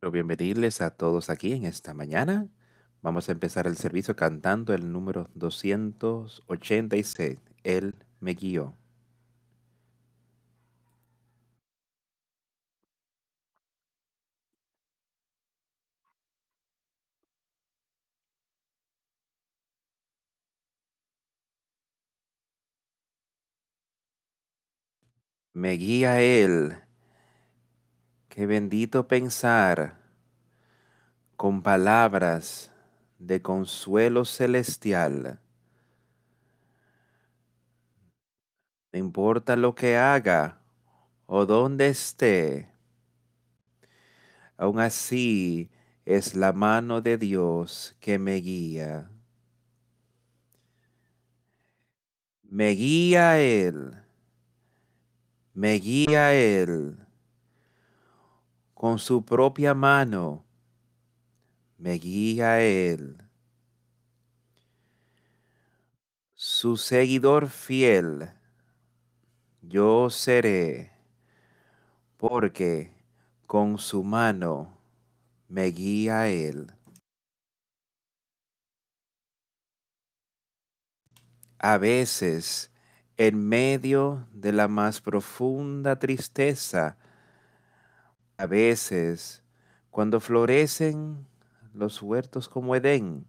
Quiero bienvenirles a todos aquí en esta mañana. Vamos a empezar el servicio cantando el número 286. Él me guió. Me guía Él. Qué bendito pensar con palabras de consuelo celestial. No importa lo que haga o dónde esté, aún así es la mano de Dios que me guía. Me guía Él. Me guía Él. Con su propia mano. Me guía Él. Su seguidor fiel. Yo seré. Porque con su mano me guía Él. A veces, en medio de la más profunda tristeza, a veces, cuando florecen los huertos como Edén,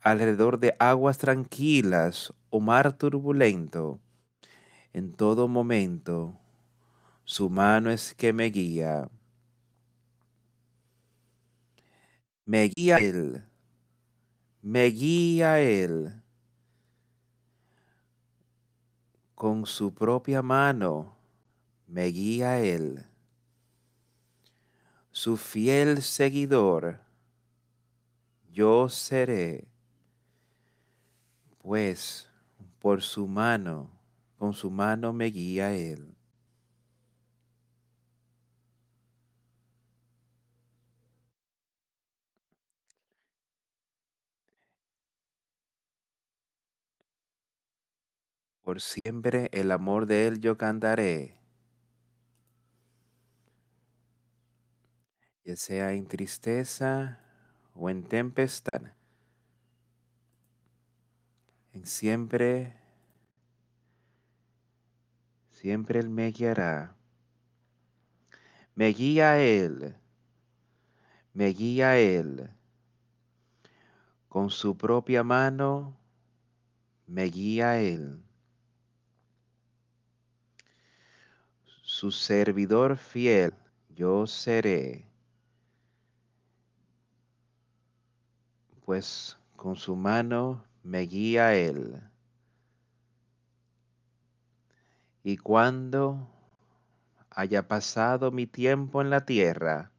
alrededor de aguas tranquilas o mar turbulento, en todo momento, su mano es que me guía. Me guía Él me guía Él con su propia mano, me guía Él, su fiel seguidor, yo seré, pues por su mano, con su mano me guía Él. Por siempre el amor de Él yo cantaré. Ya sea en tristeza o en tempestad. En siempre, siempre Él me guiará. Me guía Él. Me guía Él. Con su propia mano me guía Él. su servidor fiel yo seré, pues con su mano me guía él. Y cuando haya pasado mi tiempo en la tierra,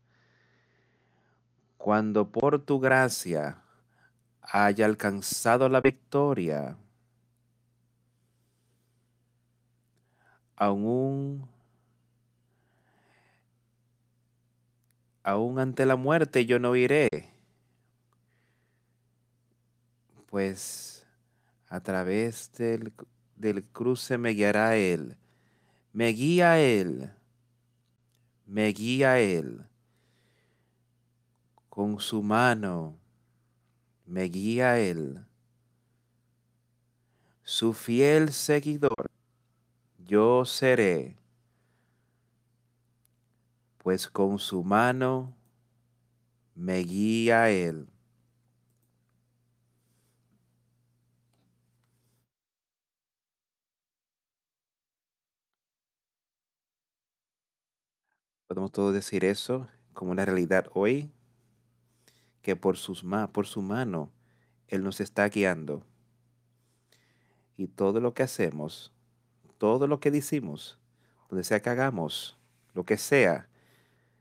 cuando por tu gracia haya alcanzado la victoria, aún aún ante la muerte yo no iré, pues a través del, del cruce me guiará Él, me guía Él, me guía Él, con su mano me guía Él, su fiel seguidor yo seré. Pues con su mano me guía Él. Podemos todos decir eso como una realidad hoy, que por, sus por su mano Él nos está guiando. Y todo lo que hacemos, todo lo que decimos, donde sea que hagamos, lo que sea,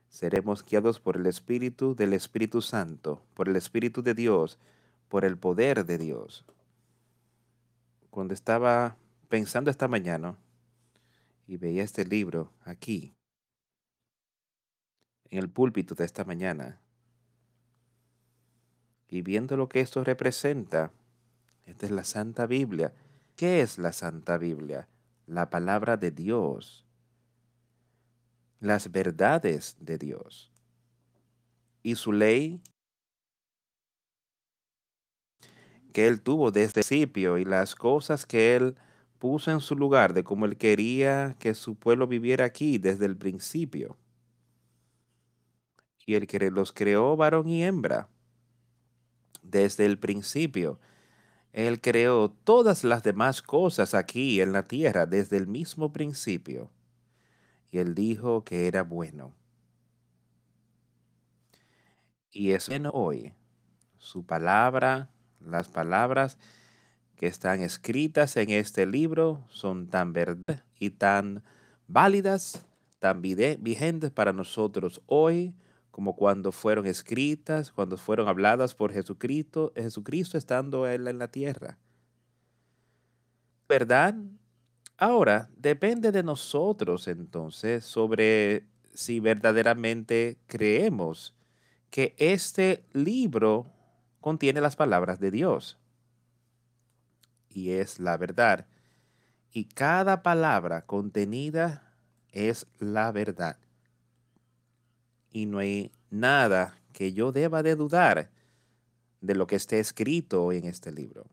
seremos guiados por el Espíritu del Espíritu Santo, por el Espíritu de Dios, por el poder de Dios. Cuando estaba pensando esta mañana y veía este libro aquí, en el púlpito de esta mañana, y viendo lo que esto representa, esta es la Santa Biblia. ¿Qué es la Santa Biblia? La palabra de Dios las verdades de Dios. Y su ley que él tuvo desde el principio y las cosas que él puso en su lugar de cómo él quería que su pueblo viviera aquí desde el principio. Y él que los creó varón y hembra desde el principio. Él creó todas las demás cosas aquí en la tierra desde el mismo principio. Y él dijo que era bueno. Y es bueno hoy. Su palabra, las palabras que están escritas en este libro son tan verdaderas y tan válidas, tan vigentes para nosotros hoy como cuando fueron escritas, cuando fueron habladas por Jesucristo, Jesucristo estando él en la tierra. ¿Verdad? Ahora, depende de nosotros entonces sobre si verdaderamente creemos que este libro contiene las palabras de Dios. Y es la verdad. Y cada palabra contenida es la verdad y no hay nada que yo deba de dudar de lo que esté escrito en este libro.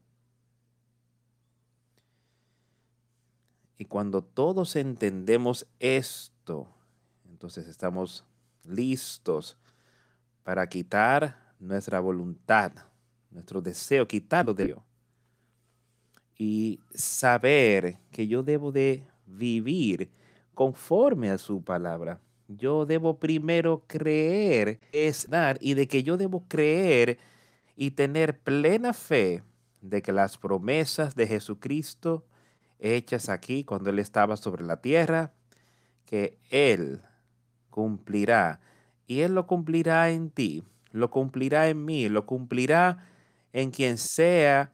Y cuando todos entendemos esto, entonces estamos listos para quitar nuestra voluntad, nuestro deseo, quitarlo de Dios. Y saber que yo debo de vivir conforme a su palabra yo debo primero creer, es dar, y de que yo debo creer y tener plena fe de que las promesas de Jesucristo hechas aquí cuando Él estaba sobre la tierra, que Él cumplirá. Y Él lo cumplirá en ti, lo cumplirá en mí, lo cumplirá en quien sea,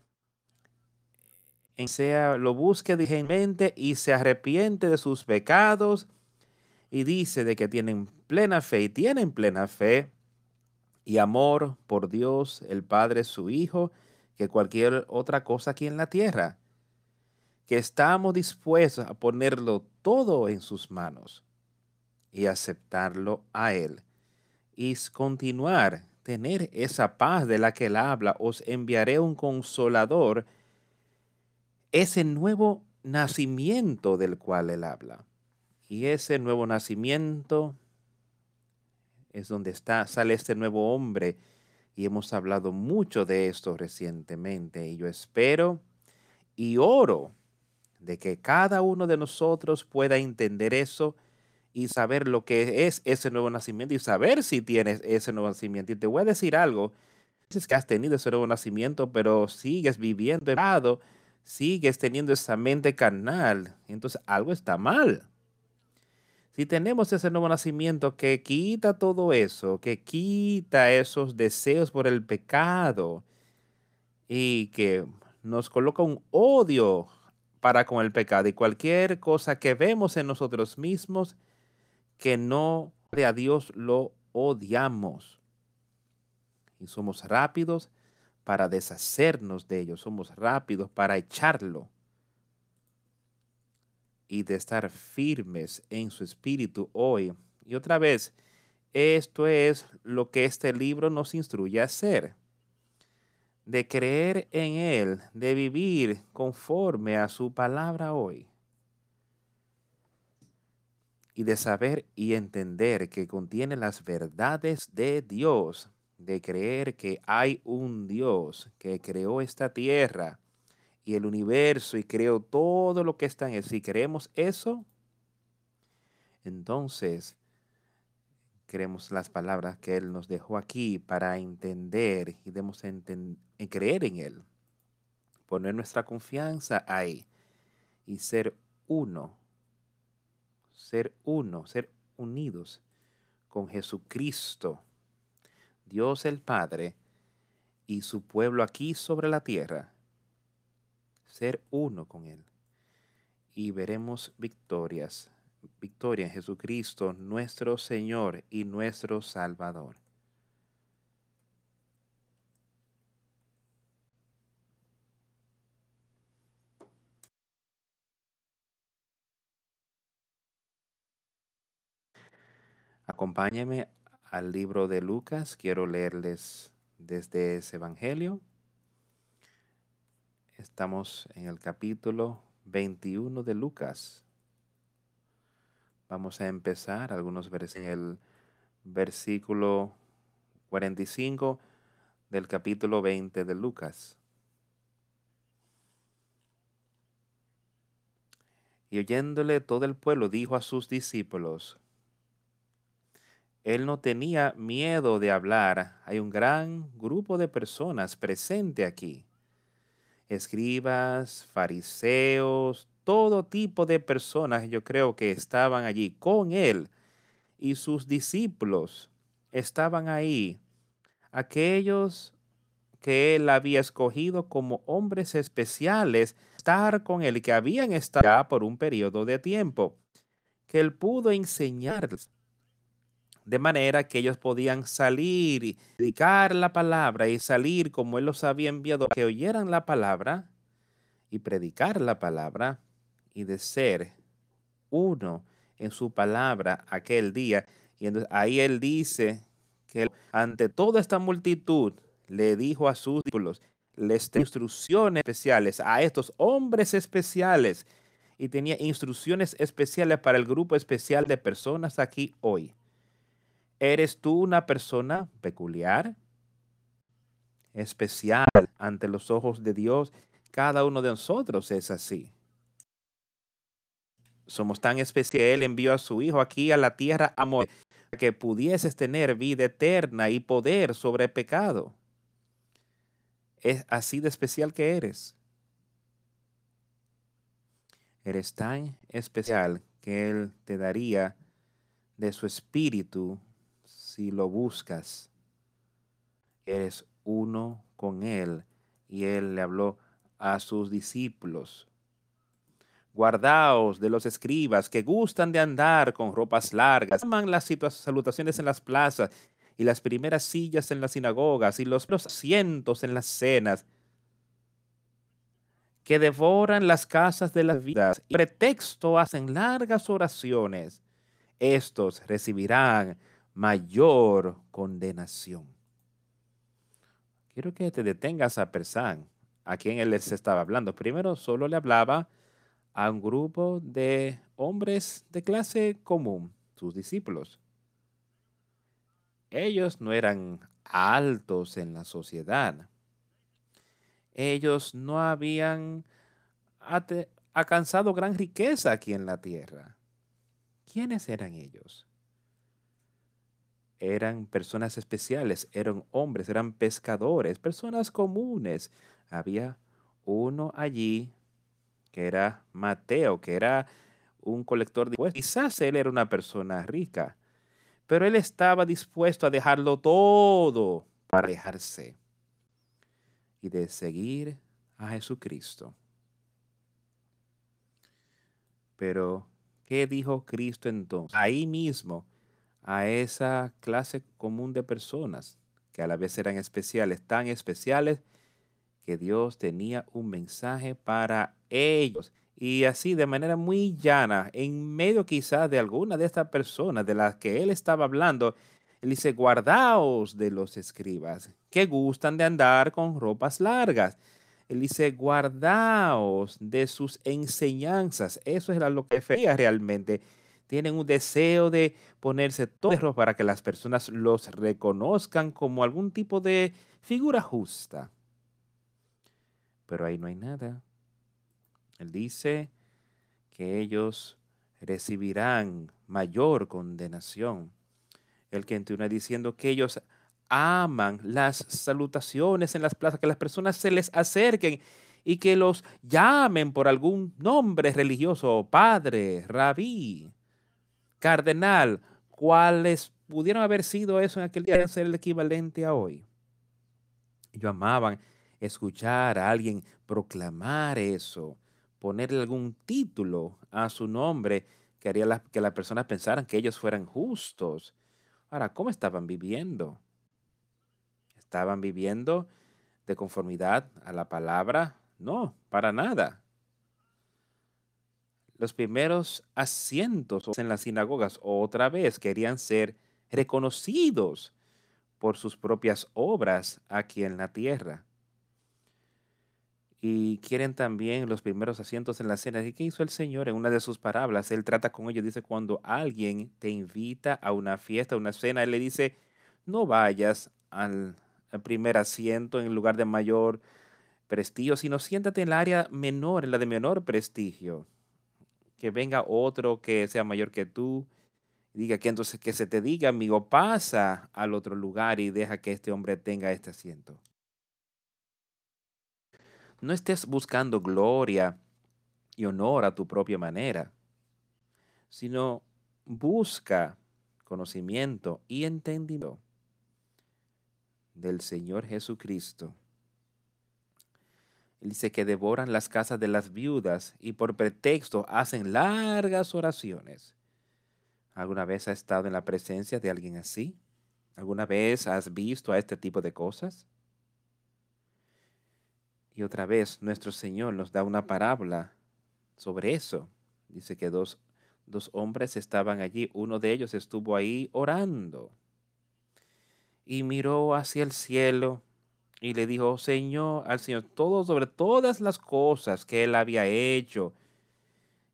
en sea, lo busque diligentemente y se arrepiente de sus pecados y dice de que tienen plena fe y tienen plena fe y amor por Dios, el Padre, su Hijo, que cualquier otra cosa aquí en la tierra. Que estamos dispuestos a ponerlo todo en sus manos y aceptarlo a Él. Y continuar, tener esa paz de la que Él habla. Os enviaré un consolador, ese nuevo nacimiento del cual Él habla. Y ese nuevo nacimiento es donde está, sale este nuevo hombre. Y hemos hablado mucho de esto recientemente. Y yo espero y oro de que cada uno de nosotros pueda entender eso y saber lo que es ese nuevo nacimiento y saber si tienes ese nuevo nacimiento. Y te voy a decir algo, es que has tenido ese nuevo nacimiento, pero sigues viviendo errado, sigues teniendo esa mente carnal, entonces algo está mal. Si tenemos ese nuevo nacimiento que quita todo eso, que quita esos deseos por el pecado y que nos coloca un odio para con el pecado y cualquier cosa que vemos en nosotros mismos que no de a Dios lo odiamos. Y somos rápidos para deshacernos de ellos, somos rápidos para echarlo y de estar firmes en su espíritu hoy. Y otra vez, esto es lo que este libro nos instruye a hacer, de creer en Él, de vivir conforme a su palabra hoy, y de saber y entender que contiene las verdades de Dios, de creer que hay un Dios que creó esta tierra, y el universo y creo todo lo que está en él. Si creemos eso, entonces creemos las palabras que Él nos dejó aquí para entender y debemos en creer en Él. Poner nuestra confianza ahí y ser uno. Ser uno, ser unidos con Jesucristo, Dios el Padre y su pueblo aquí sobre la tierra ser uno con Él. Y veremos victorias, victoria en Jesucristo, nuestro Señor y nuestro Salvador. Acompáñenme al libro de Lucas. Quiero leerles desde ese Evangelio. Estamos en el capítulo 21 de Lucas. Vamos a empezar algunos versículos en el versículo 45 del capítulo 20 de Lucas. Y oyéndole todo el pueblo, dijo a sus discípulos, él no tenía miedo de hablar. Hay un gran grupo de personas presente aquí. Escribas, fariseos, todo tipo de personas yo creo que estaban allí con él y sus discípulos estaban ahí. Aquellos que él había escogido como hombres especiales, estar con él, que habían estado por un periodo de tiempo, que él pudo enseñarles de manera que ellos podían salir y predicar la palabra y salir como Él los había enviado, que oyeran la palabra y predicar la palabra y de ser uno en su palabra aquel día. Y ahí Él dice que ante toda esta multitud le dijo a sus discípulos, les instrucciones especiales a estos hombres especiales y tenía instrucciones especiales para el grupo especial de personas aquí hoy. ¿Eres tú una persona peculiar? Especial ante los ojos de Dios. Cada uno de nosotros es así. Somos tan especiales. Él envió a su Hijo aquí a la tierra amor que pudieses tener vida eterna y poder sobre el pecado. Es así de especial que eres. Eres tan especial que Él te daría de su espíritu si lo buscas, eres uno con Él. Y Él le habló a sus discípulos. Guardaos de los escribas que gustan de andar con ropas largas, aman las salutaciones en las plazas y las primeras sillas en las sinagogas y los asientos en las cenas, que devoran las casas de las vidas y pretexto hacen largas oraciones. Estos recibirán mayor condenación. Quiero que te detengas a pensar a quien él les estaba hablando. Primero, solo le hablaba a un grupo de hombres de clase común, sus discípulos. Ellos no eran altos en la sociedad. Ellos no habían alcanzado gran riqueza aquí en la tierra. ¿Quiénes eran ellos? Eran personas especiales, eran hombres, eran pescadores, personas comunes. Había uno allí que era Mateo, que era un colector de impuestos. Quizás él era una persona rica, pero él estaba dispuesto a dejarlo todo para dejarse y de seguir a Jesucristo. Pero, ¿qué dijo Cristo entonces? Ahí mismo a esa clase común de personas que a la vez eran especiales, tan especiales que Dios tenía un mensaje para ellos. Y así de manera muy llana, en medio quizás de alguna de estas personas de las que él estaba hablando, él dice, guardaos de los escribas que gustan de andar con ropas largas. Él dice, guardaos de sus enseñanzas. Eso era lo que feía realmente tienen un deseo de ponerse todos para que las personas los reconozcan como algún tipo de figura justa. Pero ahí no hay nada. Él dice que ellos recibirán mayor condenación. El que una diciendo que ellos aman las salutaciones en las plazas, que las personas se les acerquen y que los llamen por algún nombre religioso, padre, rabí cardenal, cuáles pudieron haber sido eso en aquel día, ser el equivalente a hoy. Ellos amaban escuchar a alguien proclamar eso, ponerle algún título a su nombre que haría que las personas pensaran que ellos fueran justos. Ahora, ¿cómo estaban viviendo? ¿Estaban viviendo de conformidad a la palabra? No, para nada los primeros asientos en las sinagogas otra vez querían ser reconocidos por sus propias obras aquí en la tierra. Y quieren también los primeros asientos en la cena. ¿Y qué hizo el Señor en una de sus parábolas? Él trata con ellos, dice, cuando alguien te invita a una fiesta, a una cena, Él le dice, no vayas al, al primer asiento en lugar de mayor prestigio, sino siéntate en el área menor, en la de menor prestigio. Que venga otro que sea mayor que tú diga que entonces que se te diga, amigo, pasa al otro lugar y deja que este hombre tenga este asiento. No estés buscando gloria y honor a tu propia manera, sino busca conocimiento y entendimiento del Señor Jesucristo. Dice que devoran las casas de las viudas y por pretexto hacen largas oraciones. ¿Alguna vez has estado en la presencia de alguien así? ¿Alguna vez has visto a este tipo de cosas? Y otra vez nuestro Señor nos da una parábola sobre eso. Dice que dos, dos hombres estaban allí, uno de ellos estuvo ahí orando y miró hacia el cielo y le dijo, Señor, al Señor, todo sobre todas las cosas que él había hecho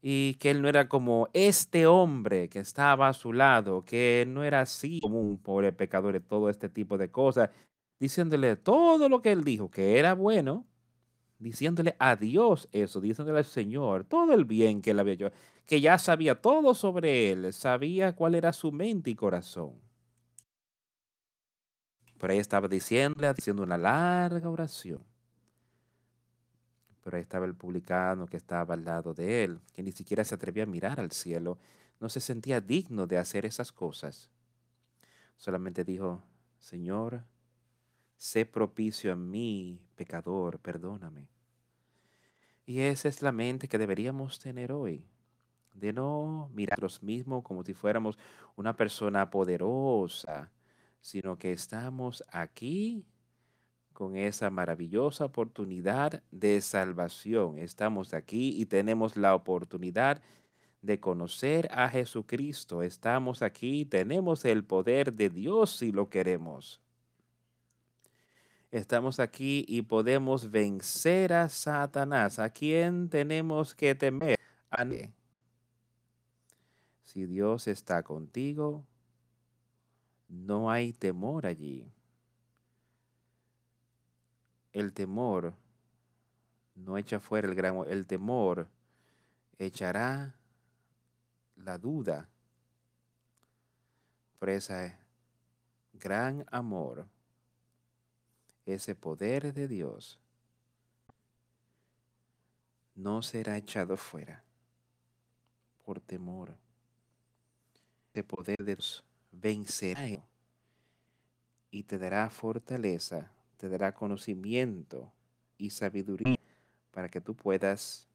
y que él no era como este hombre que estaba a su lado, que no era así como un pobre pecador y todo este tipo de cosas, diciéndole todo lo que él dijo, que era bueno, diciéndole a Dios eso, diciéndole al Señor todo el bien que él había hecho, que ya sabía todo sobre él, sabía cuál era su mente y corazón. Por ahí estaba diciéndole, haciendo una larga oración pero ahí estaba el publicano que estaba al lado de él, que ni siquiera se atrevía a mirar al cielo, no se sentía digno de hacer esas cosas. Solamente dijo, Señor, sé propicio a mí, pecador, perdóname. Y esa es la mente que deberíamos tener hoy, de no mirar a nosotros mismos como si fuéramos una persona poderosa, sino que estamos aquí con esa maravillosa oportunidad de salvación. Estamos aquí y tenemos la oportunidad de conocer a Jesucristo. Estamos aquí y tenemos el poder de Dios si lo queremos. Estamos aquí y podemos vencer a Satanás. ¿A quién tenemos que temer? A Si Dios está contigo, no hay temor allí el temor no echa fuera el gran, el temor echará la duda por ese gran amor, ese poder de Dios, no será echado fuera por temor. Ese poder de Dios vencerá y te dará fortaleza te dará conocimiento y sabiduría para que tú puedas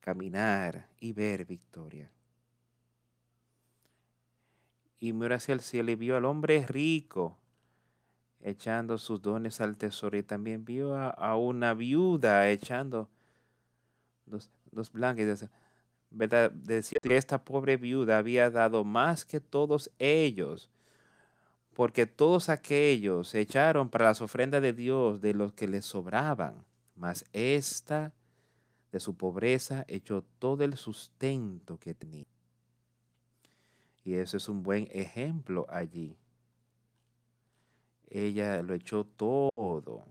caminar y ver victoria. Y miró hacia el cielo y vio al hombre rico echando sus dones al tesoro y también vio a, una viuda echando dos, dos blancas. Decía que esta pobre viuda había dado más que todos ellos porque todos aquellos echaron para las ofrendas de Dios de los que les sobraban, mas esta de su pobreza echó todo el sustento que tenía. Y eso es un buen ejemplo allí. Ella lo echó todo,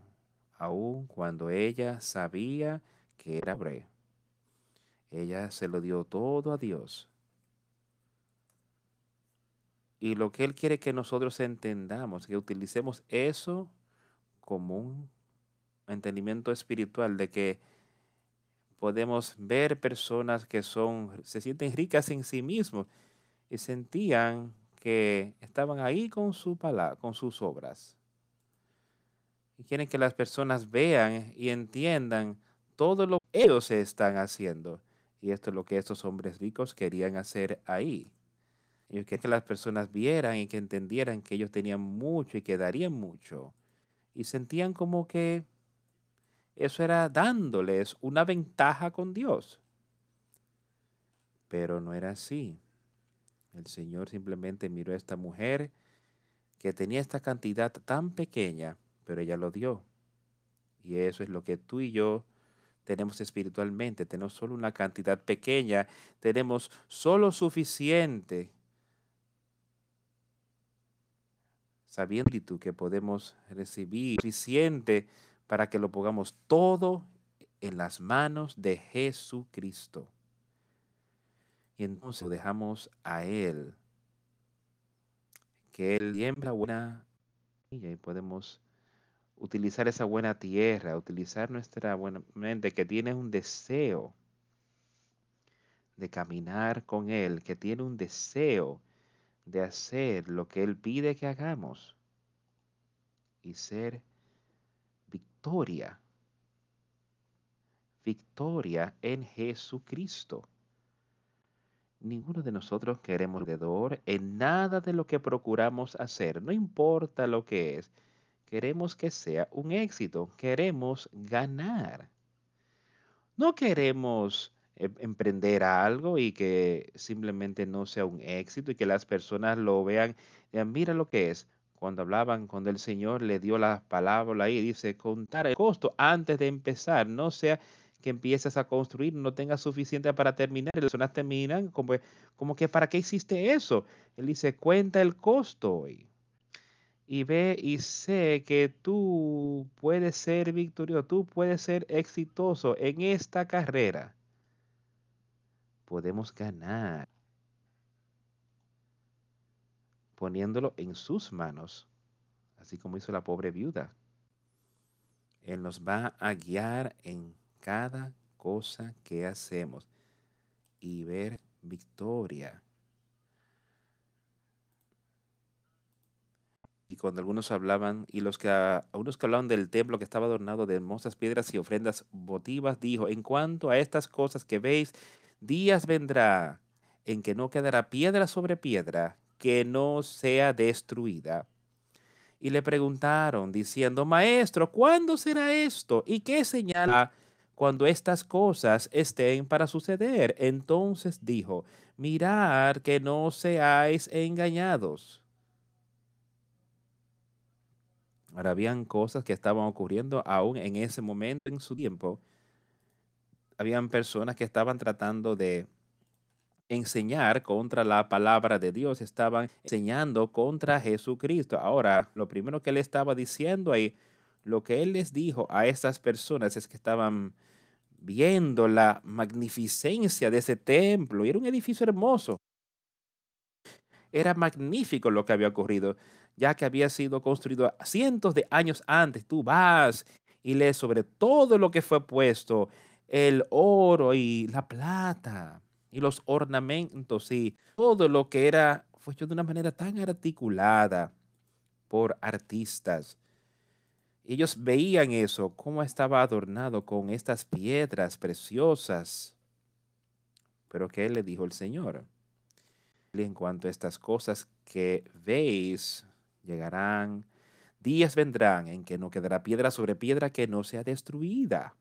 aun cuando ella sabía que era breve. Ella se lo dio todo a Dios. Y lo que Él quiere que nosotros entendamos, que utilicemos eso como un entendimiento espiritual de que podemos ver personas que son, se sienten ricas en sí mismos y sentían que estaban ahí con su palabra, con sus obras. Y quieren que las personas vean y entiendan todo lo que ellos están haciendo. Y esto es lo que estos hombres ricos querían hacer ahí. Ellos querían que las personas vieran y que entendieran que ellos tenían mucho y que darían mucho. Y sentían como que eso era dándoles una ventaja con Dios. Pero no era así. El Señor simplemente miró a esta mujer que tenía esta cantidad tan pequeña, pero ella lo dio. Y eso es lo que tú y yo tenemos espiritualmente. Tenemos solo una cantidad pequeña, tenemos solo suficiente sabiendo que podemos recibir suficiente para que lo pongamos todo en las manos de Jesucristo. Y entonces lo dejamos a Él, que Él siembra buena y podemos utilizar esa buena tierra, utilizar nuestra buena mente que tiene un deseo de caminar con Él, que tiene un deseo de hacer lo que Él pide que hagamos y ser victoria. Victoria en Jesucristo. Ninguno de nosotros queremos alrededor en nada de lo que procuramos hacer, no importa lo que es. Queremos que sea un éxito, queremos ganar. No queremos em, emprender algo y que simplemente no sea un éxito y que las personas lo vean, mira lo que es. Cuando hablaban, cuando el Señor le dio la palabra ahí, dice, contar el costo antes de empezar, no sea que empieces a construir, no tengas suficiente para terminar, las personas terminan como, como que, ¿para qué hiciste eso? Él dice, cuenta el costo hoy. Y ve y sé que tú puedes ser victorioso, tú puedes ser exitoso en esta carrera podemos ganar poniéndolo en sus manos, así como hizo la pobre viuda. Él nos va a guiar en cada cosa que hacemos y ver victoria. Y cuando algunos hablaban, y los que algunos que hablaban del templo que estaba adornado de hermosas piedras y ofrendas votivas, dijo, en cuanto a estas cosas que veis, días vendrá en que no quedará piedra sobre piedra que no sea destruida. Y le preguntaron, diciendo, Maestro, ¿cuándo será esto? ¿Y qué señala cuando estas cosas estén para suceder? Entonces dijo, mirad que no seáis engañados. Ahora habían cosas que estaban ocurriendo aún en ese momento en su tiempo habían personas que estaban tratando de enseñar contra la palabra de Dios, estaban enseñando contra Jesucristo. Ahora, lo primero que él estaba diciendo ahí, lo que él les dijo a estas personas es que estaban viendo la magnificencia de ese templo y era un edificio hermoso. Era magnífico lo que había ocurrido, ya que había sido construido cientos de años antes. Tú vas y lees sobre todo lo que fue puesto el oro y la plata y los ornamentos y todo lo que era fue hecho de una manera tan articulada por artistas. Ellos veían eso, cómo estaba adornado con estas piedras preciosas. Pero ¿qué le dijo el Señor? En cuanto a estas cosas que veis, llegarán, días vendrán en que no quedará piedra sobre piedra que no sea destruida.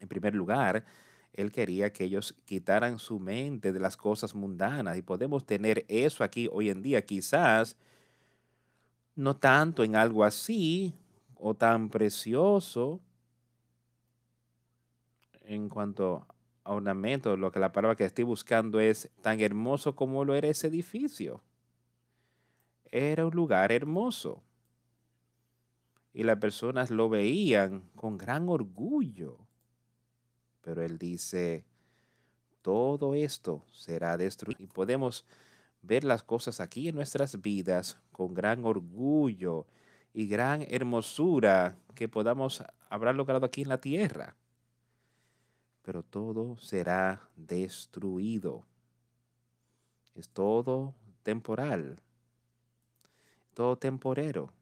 En primer lugar, él quería que ellos quitaran su mente de las cosas mundanas y podemos tener eso aquí hoy en día, quizás no tanto en algo así o tan precioso en cuanto a ornamento, lo que la palabra que estoy buscando es tan hermoso como lo era ese edificio. Era un lugar hermoso. Y las personas lo veían con gran orgullo. Pero él dice, todo esto será destruido. Y podemos ver las cosas aquí en nuestras vidas con gran orgullo y gran hermosura que podamos haber logrado aquí en la tierra. Pero todo será destruido. Es todo temporal, todo temporero.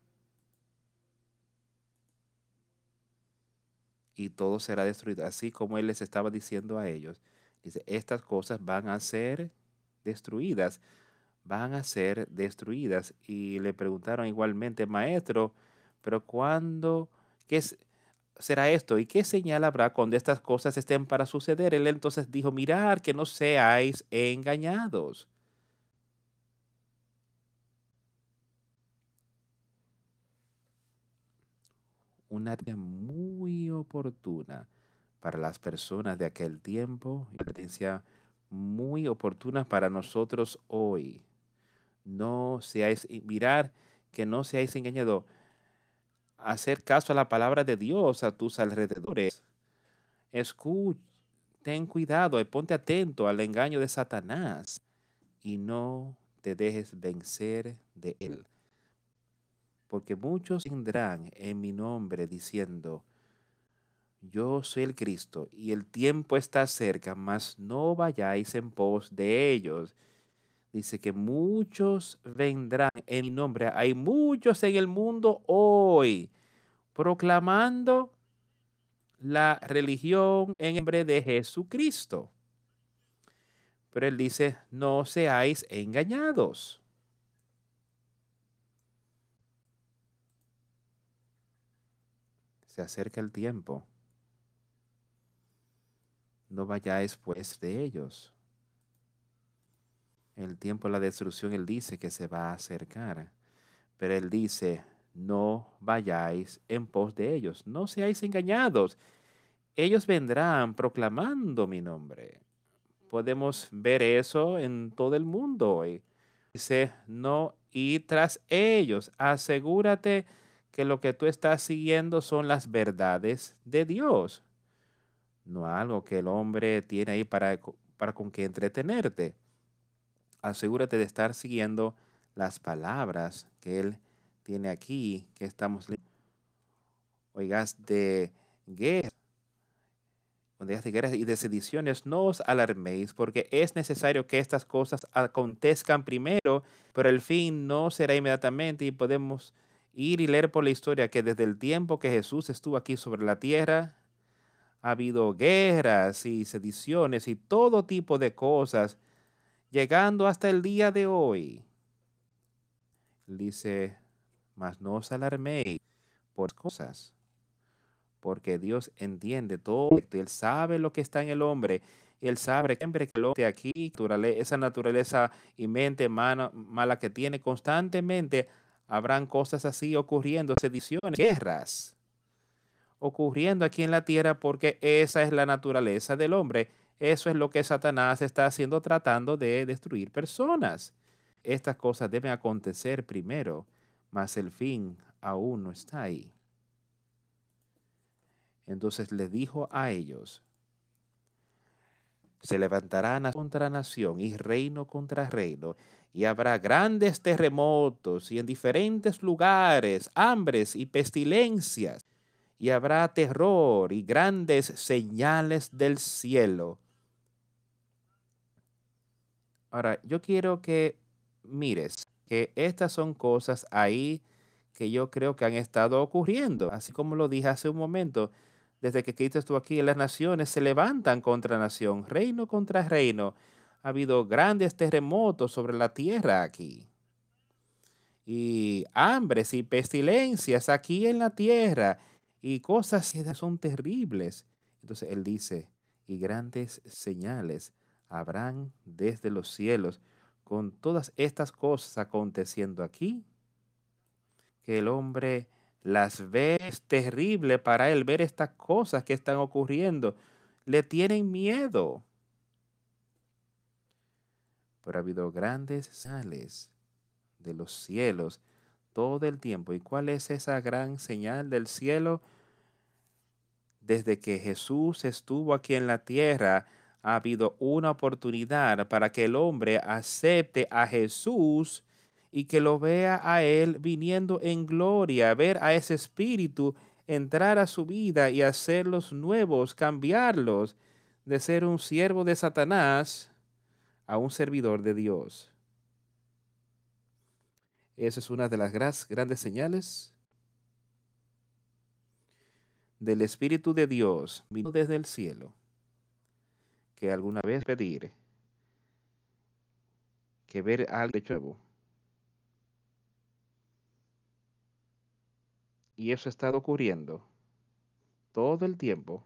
y todo será destruido. Así como Él les estaba diciendo a ellos, dice, estas cosas van a ser destruidas, van a ser destruidas. Y le preguntaron igualmente, maestro, pero ¿cuándo? ¿Qué será esto? ¿Y qué señal habrá cuando estas cosas estén para suceder? Él entonces dijo, mirad que no seáis engañados. Una área muy oportuna para las personas de aquel tiempo y muy oportuna para nosotros hoy. No seáis, mirar que no seáis engañados hacer caso a la palabra de Dios a tus alrededores. Escucha, ten cuidado y ponte atento al engaño de Satanás y no te dejes vencer de él. Porque muchos vendrán en mi nombre diciendo, yo soy el Cristo y el tiempo está cerca, mas no vayáis en pos de ellos. Dice que muchos vendrán en mi nombre. Hay muchos en el mundo hoy proclamando la religión en nombre de Jesucristo. Pero él dice, no seáis engañados. Se acerca el tiempo. No vayáis pues de ellos. El tiempo de la destrucción, él dice que se va a acercar. Pero él dice, no vayáis en pos de ellos, no seáis engañados. Ellos vendrán proclamando mi nombre. Podemos ver eso en todo el mundo hoy. Dice, no y tras ellos. Asegúrate que lo que tú estás siguiendo son las verdades de Dios. No algo que el hombre tiene ahí para, para con que entretenerte. Asegúrate de estar siguiendo las palabras que Él tiene aquí que estamos oigas de guerra, de guerras y de sediciones, no os alarméis, porque es necesario que estas cosas acontezcan primero, pero el fin no será inmediatamente y podemos ir y leer por la historia que desde el tiempo que Jesús estuvo aquí sobre la tierra, ha habido guerras y sediciones y todo tipo de cosas, llegando hasta el día de hoy. Dice mas no os alarméis por cosas, porque Dios entiende todo, Él sabe lo que está en el hombre, Él sabe siempre que el hombre aquí, esa naturaleza y mente mala que tiene constantemente, habrán cosas así ocurriendo, sediciones, guerras, ocurriendo aquí en la tierra porque esa es la naturaleza del hombre. Eso es lo que Satanás está haciendo tratando de destruir personas. Estas cosas deben acontecer primero mas el fin aún no está ahí. Entonces le dijo a ellos, se levantará contra nación y reino contra reino, y habrá grandes terremotos y en diferentes lugares, hambres y pestilencias, y habrá terror y grandes señales del cielo. Ahora, yo quiero que mires que estas son cosas ahí que yo creo que han estado ocurriendo. Así como lo dije hace un momento, desde que Cristo estuvo aquí, las naciones se levantan contra nación, reino contra reino. Ha habido grandes terremotos sobre la tierra aquí. Y hambres y pestilencias aquí en la tierra. Y cosas que son terribles. Entonces él dice, y grandes señales habrán desde los cielos con todas estas cosas aconteciendo aquí, que el hombre las ve, es terrible para él ver estas cosas que están ocurriendo, le tienen miedo. Pero ha habido grandes señales de los cielos todo el tiempo. ¿Y cuál es esa gran señal del cielo? Desde que Jesús estuvo aquí en la tierra, ha habido una oportunidad para que el hombre acepte a Jesús y que lo vea a Él viniendo en gloria, ver a ese espíritu entrar a su vida y hacerlos nuevos, cambiarlos de ser un siervo de Satanás a un servidor de Dios. Esa es una de las grandes señales del Espíritu de Dios, vino desde el cielo que alguna vez pedir que ver algo nuevo. Y eso ha estado ocurriendo todo el tiempo.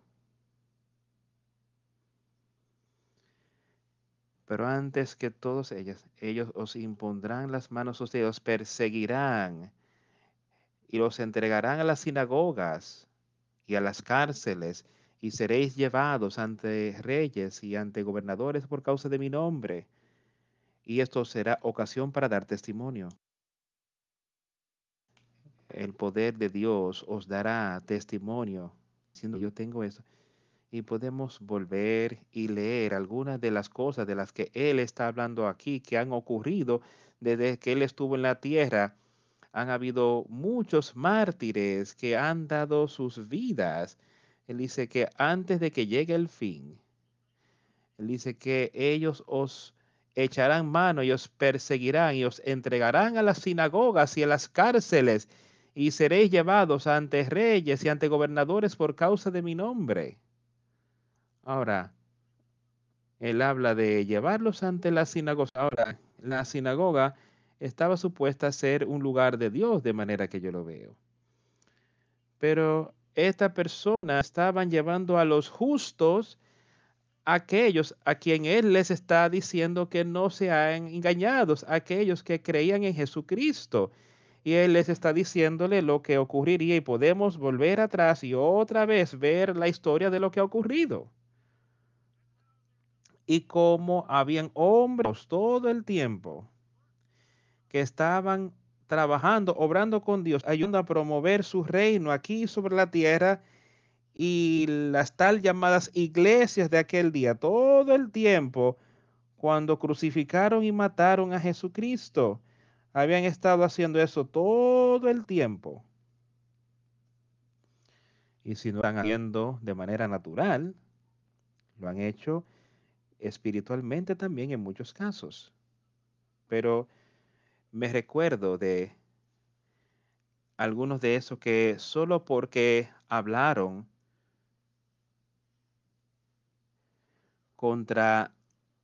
Pero antes que todos ellos, ellos os impondrán las manos ustedes, os perseguirán y los entregarán a las sinagogas y a las cárceles y seréis llevados ante reyes y ante gobernadores por causa de mi nombre. Y esto será ocasión para dar testimonio. El poder de Dios os dará testimonio, diciendo yo tengo esto y podemos volver y leer algunas de las cosas de las que Él está hablando aquí que han ocurrido desde que Él estuvo en la tierra. Han habido muchos mártires que han dado sus vidas. Él dice que antes de que llegue el fin, Él dice que ellos os echarán mano y os perseguirán y os entregarán a las sinagogas y a las cárceles y seréis llevados ante reyes y ante gobernadores por causa de mi nombre Ahora, él habla de llevarlos ante la sinagoga. Ahora, la sinagoga estaba supuesta a ser un lugar de Dios, de manera que yo lo veo. Pero esta persona estaban llevando a los justos, aquellos a quien Él les está diciendo que no sean engañados, aquellos que creían en Jesucristo. Y Él les está diciéndole lo que ocurriría y podemos volver atrás y otra vez ver la historia de lo que ha ocurrido y cómo habían hombres todo el tiempo que estaban trabajando, obrando con Dios, ayudando a promover su reino aquí sobre la tierra y las tal llamadas iglesias de aquel día, todo el tiempo, cuando crucificaron y mataron a Jesucristo, habían estado haciendo eso todo el tiempo. Y si no lo están haciendo de manera natural, lo han hecho espiritualmente también en muchos casos. Pero me recuerdo de algunos de esos que solo porque hablaron contra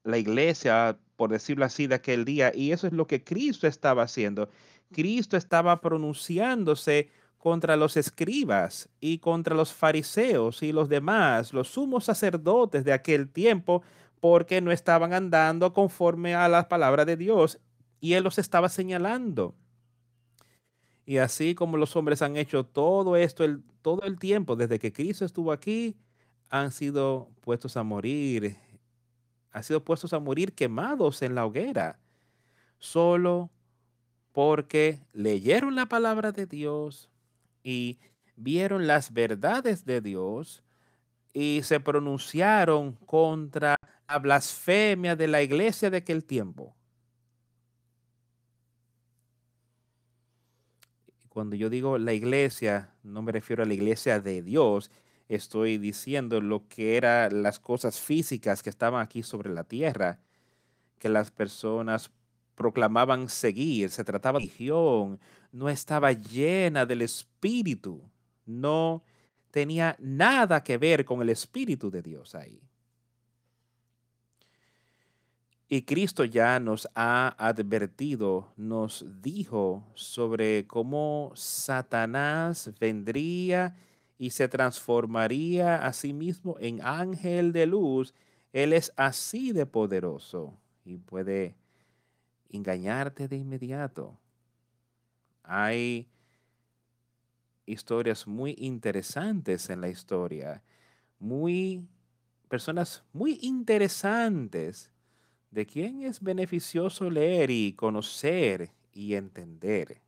la iglesia, por decirlo así, de aquel día, y eso es lo que Cristo estaba haciendo. Cristo estaba pronunciándose contra los escribas y contra los fariseos y los demás, los sumos sacerdotes de aquel tiempo, porque no estaban andando conforme a la palabra de Dios y Él los estaba señalando. Y así como los hombres han hecho todo esto el, todo el tiempo desde que Cristo estuvo aquí, han sido puestos a morir, han sido puestos a morir quemados en la hoguera, solo porque leyeron la palabra de Dios y vieron las verdades de Dios y se pronunciaron contra la blasfemia de la iglesia de aquel tiempo. Cuando yo digo la iglesia, no me refiero a la iglesia de Dios, estoy diciendo lo que eran las cosas físicas que estaban aquí sobre la tierra, que las personas proclamaban seguir, se trataba de religión, no estaba llena del Espíritu, no tenía nada que ver con el Espíritu de Dios ahí. Y Cristo ya nos ha advertido, nos dijo sobre cómo Satanás vendría y se transformaría a sí mismo en ángel de luz. Él es así de poderoso y puede engañarte de inmediato. Hay historias muy interesantes en la historia, muy personas muy interesantes de quién es beneficioso leer y conocer y entender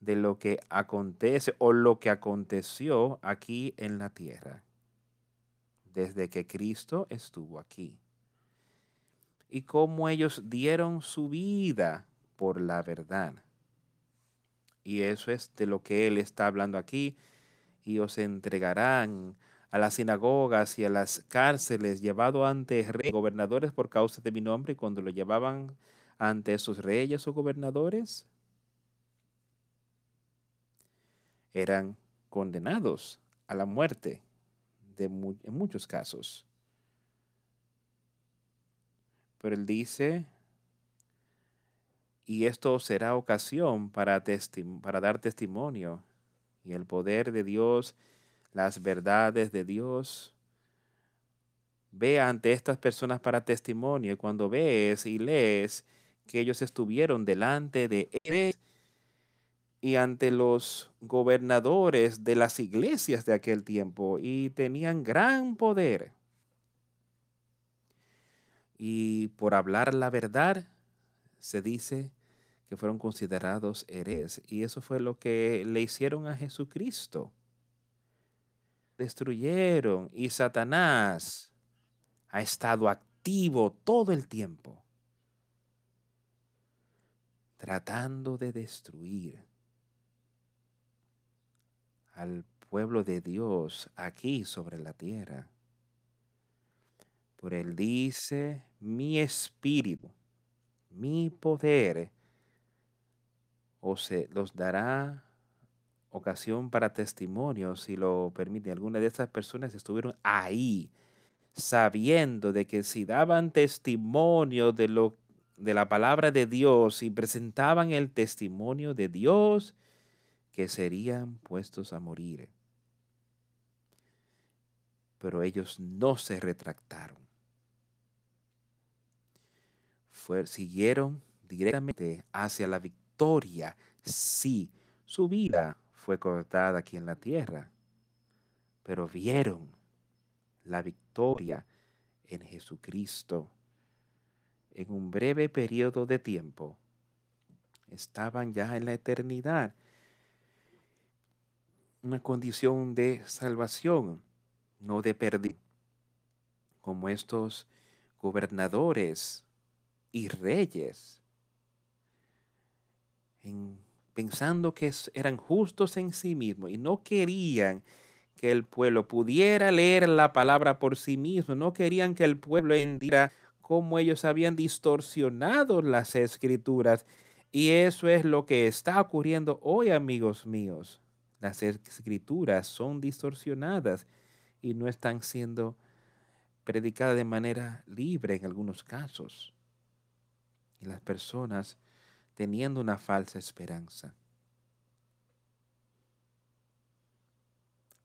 de lo que acontece o lo que aconteció aquí en la tierra desde que Cristo estuvo aquí. Y cómo ellos dieron su vida por la verdad. Y eso es de lo que Él está hablando aquí. Y os entregarán a las sinagogas y a las cárceles, llevado ante reyes, gobernadores por causa de mi nombre, y cuando lo llevaban ante esos reyes o gobernadores, eran condenados a la muerte de en muchos casos. Pero él dice, y esto será ocasión para, para dar testimonio, y el poder de Dios las verdades de Dios. Ve ante estas personas para testimonio y cuando ves y lees que ellos estuvieron delante de él y ante los gobernadores de las iglesias de aquel tiempo y tenían gran poder. Y por hablar la verdad, se dice que fueron considerados herejes. Y eso fue lo que le hicieron a Jesucristo. Destruyeron y Satanás ha estado activo todo el tiempo, tratando de destruir al pueblo de Dios aquí sobre la tierra. Por él dice, mi espíritu, mi poder, o se los dará ocasión para testimonio, si lo permite. Algunas de estas personas estuvieron ahí, sabiendo de que si daban testimonio de lo de la palabra de Dios y presentaban el testimonio de Dios, que serían puestos a morir. Pero ellos no se retractaron. Fue, siguieron directamente hacia la victoria. Sí, su vida fue cortada aquí en la tierra, pero vieron la victoria en Jesucristo. En un breve periodo de tiempo, estaban ya en la eternidad una condición de salvación, no de pérdida, como estos gobernadores y reyes, pensando que eran justos en sí mismos y no querían que el pueblo pudiera leer la palabra por sí mismo, no querían que el pueblo entendiera cómo ellos habían distorsionado las escrituras. Y eso es lo que está ocurriendo hoy, amigos míos las escrituras son distorsionadas y no están siendo predicadas de manera libre en algunos casos. Y las personas teniendo una falsa esperanza.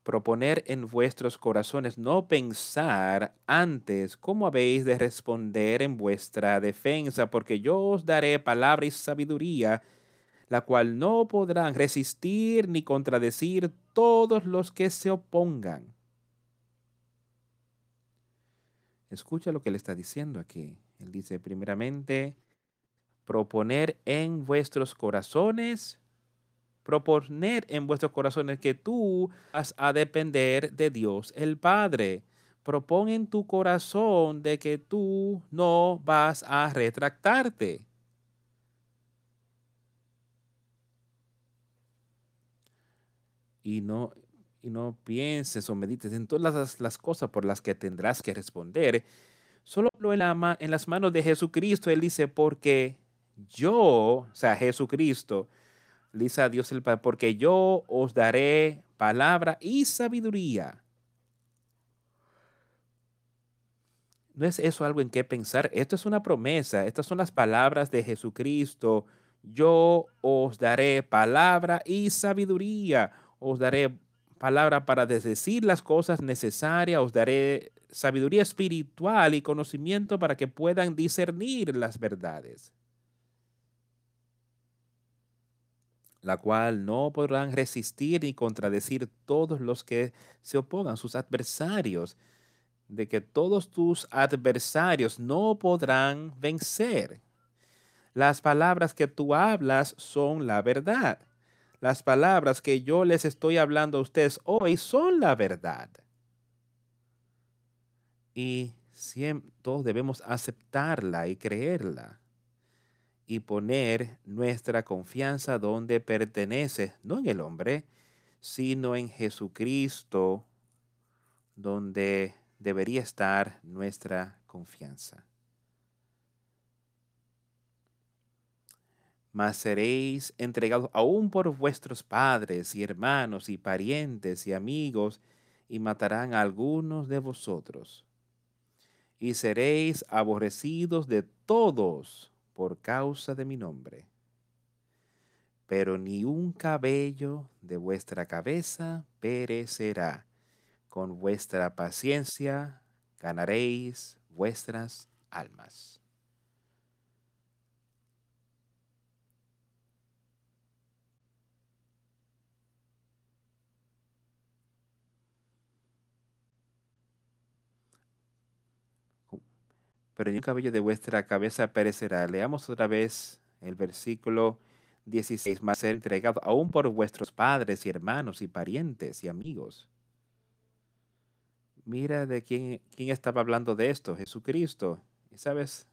Proponer en vuestros corazones no pensar antes cómo habéis de responder en vuestra defensa, porque yo os daré palabra y sabiduría la cual no podrán resistir ni contradecir todos los que se opongan. Escucha lo que le está diciendo aquí. Él dice, primeramente, proponer en vuestros corazones, proponer en vuestros corazones que tú vas a depender de Dios el Padre. Propon en tu corazón de que tú no vas a retractarte. y no, y no pienses o medites en todas las, cosas por las que tendrás que responder. Solo en, la, en las manos de Jesucristo. Él dice, porque yo, o sea, Jesucristo, dice a Dios el Padre, porque yo os daré palabra y sabiduría. ¿No es eso algo en qué pensar? Esto es una promesa. Estas son las palabras de Jesucristo. Yo os daré palabra y sabiduría os daré palabra para decir las cosas necesarias, os daré sabiduría espiritual y conocimiento para que puedan discernir las verdades, la cual no podrán resistir ni contradecir todos los que se opongan, sus adversarios, de que todos tus adversarios no podrán vencer. Las palabras que tú hablas son la verdad las palabras que yo les estoy hablando a ustedes hoy son la verdad. Y siempre, todos debemos aceptarla y creerla y poner nuestra confianza donde pertenece, no en el hombre, sino en Jesucristo, donde debería estar nuestra confianza. mas seréis entregados aún por vuestros padres y hermanos y parientes y amigos, y matarán a algunos de vosotros. Y seréis aborrecidos de todos por causa de mi nombre. Pero ni un cabello de vuestra cabeza perecerá. Con vuestra paciencia ganaréis vuestras almas. Pero ni un cabello de vuestra cabeza perecerá. Leamos otra vez el versículo 16. Más ser entregado aún por vuestros padres y hermanos y parientes y amigos. Mira de quién, quién estaba hablando de esto, Jesucristo. Y sabes,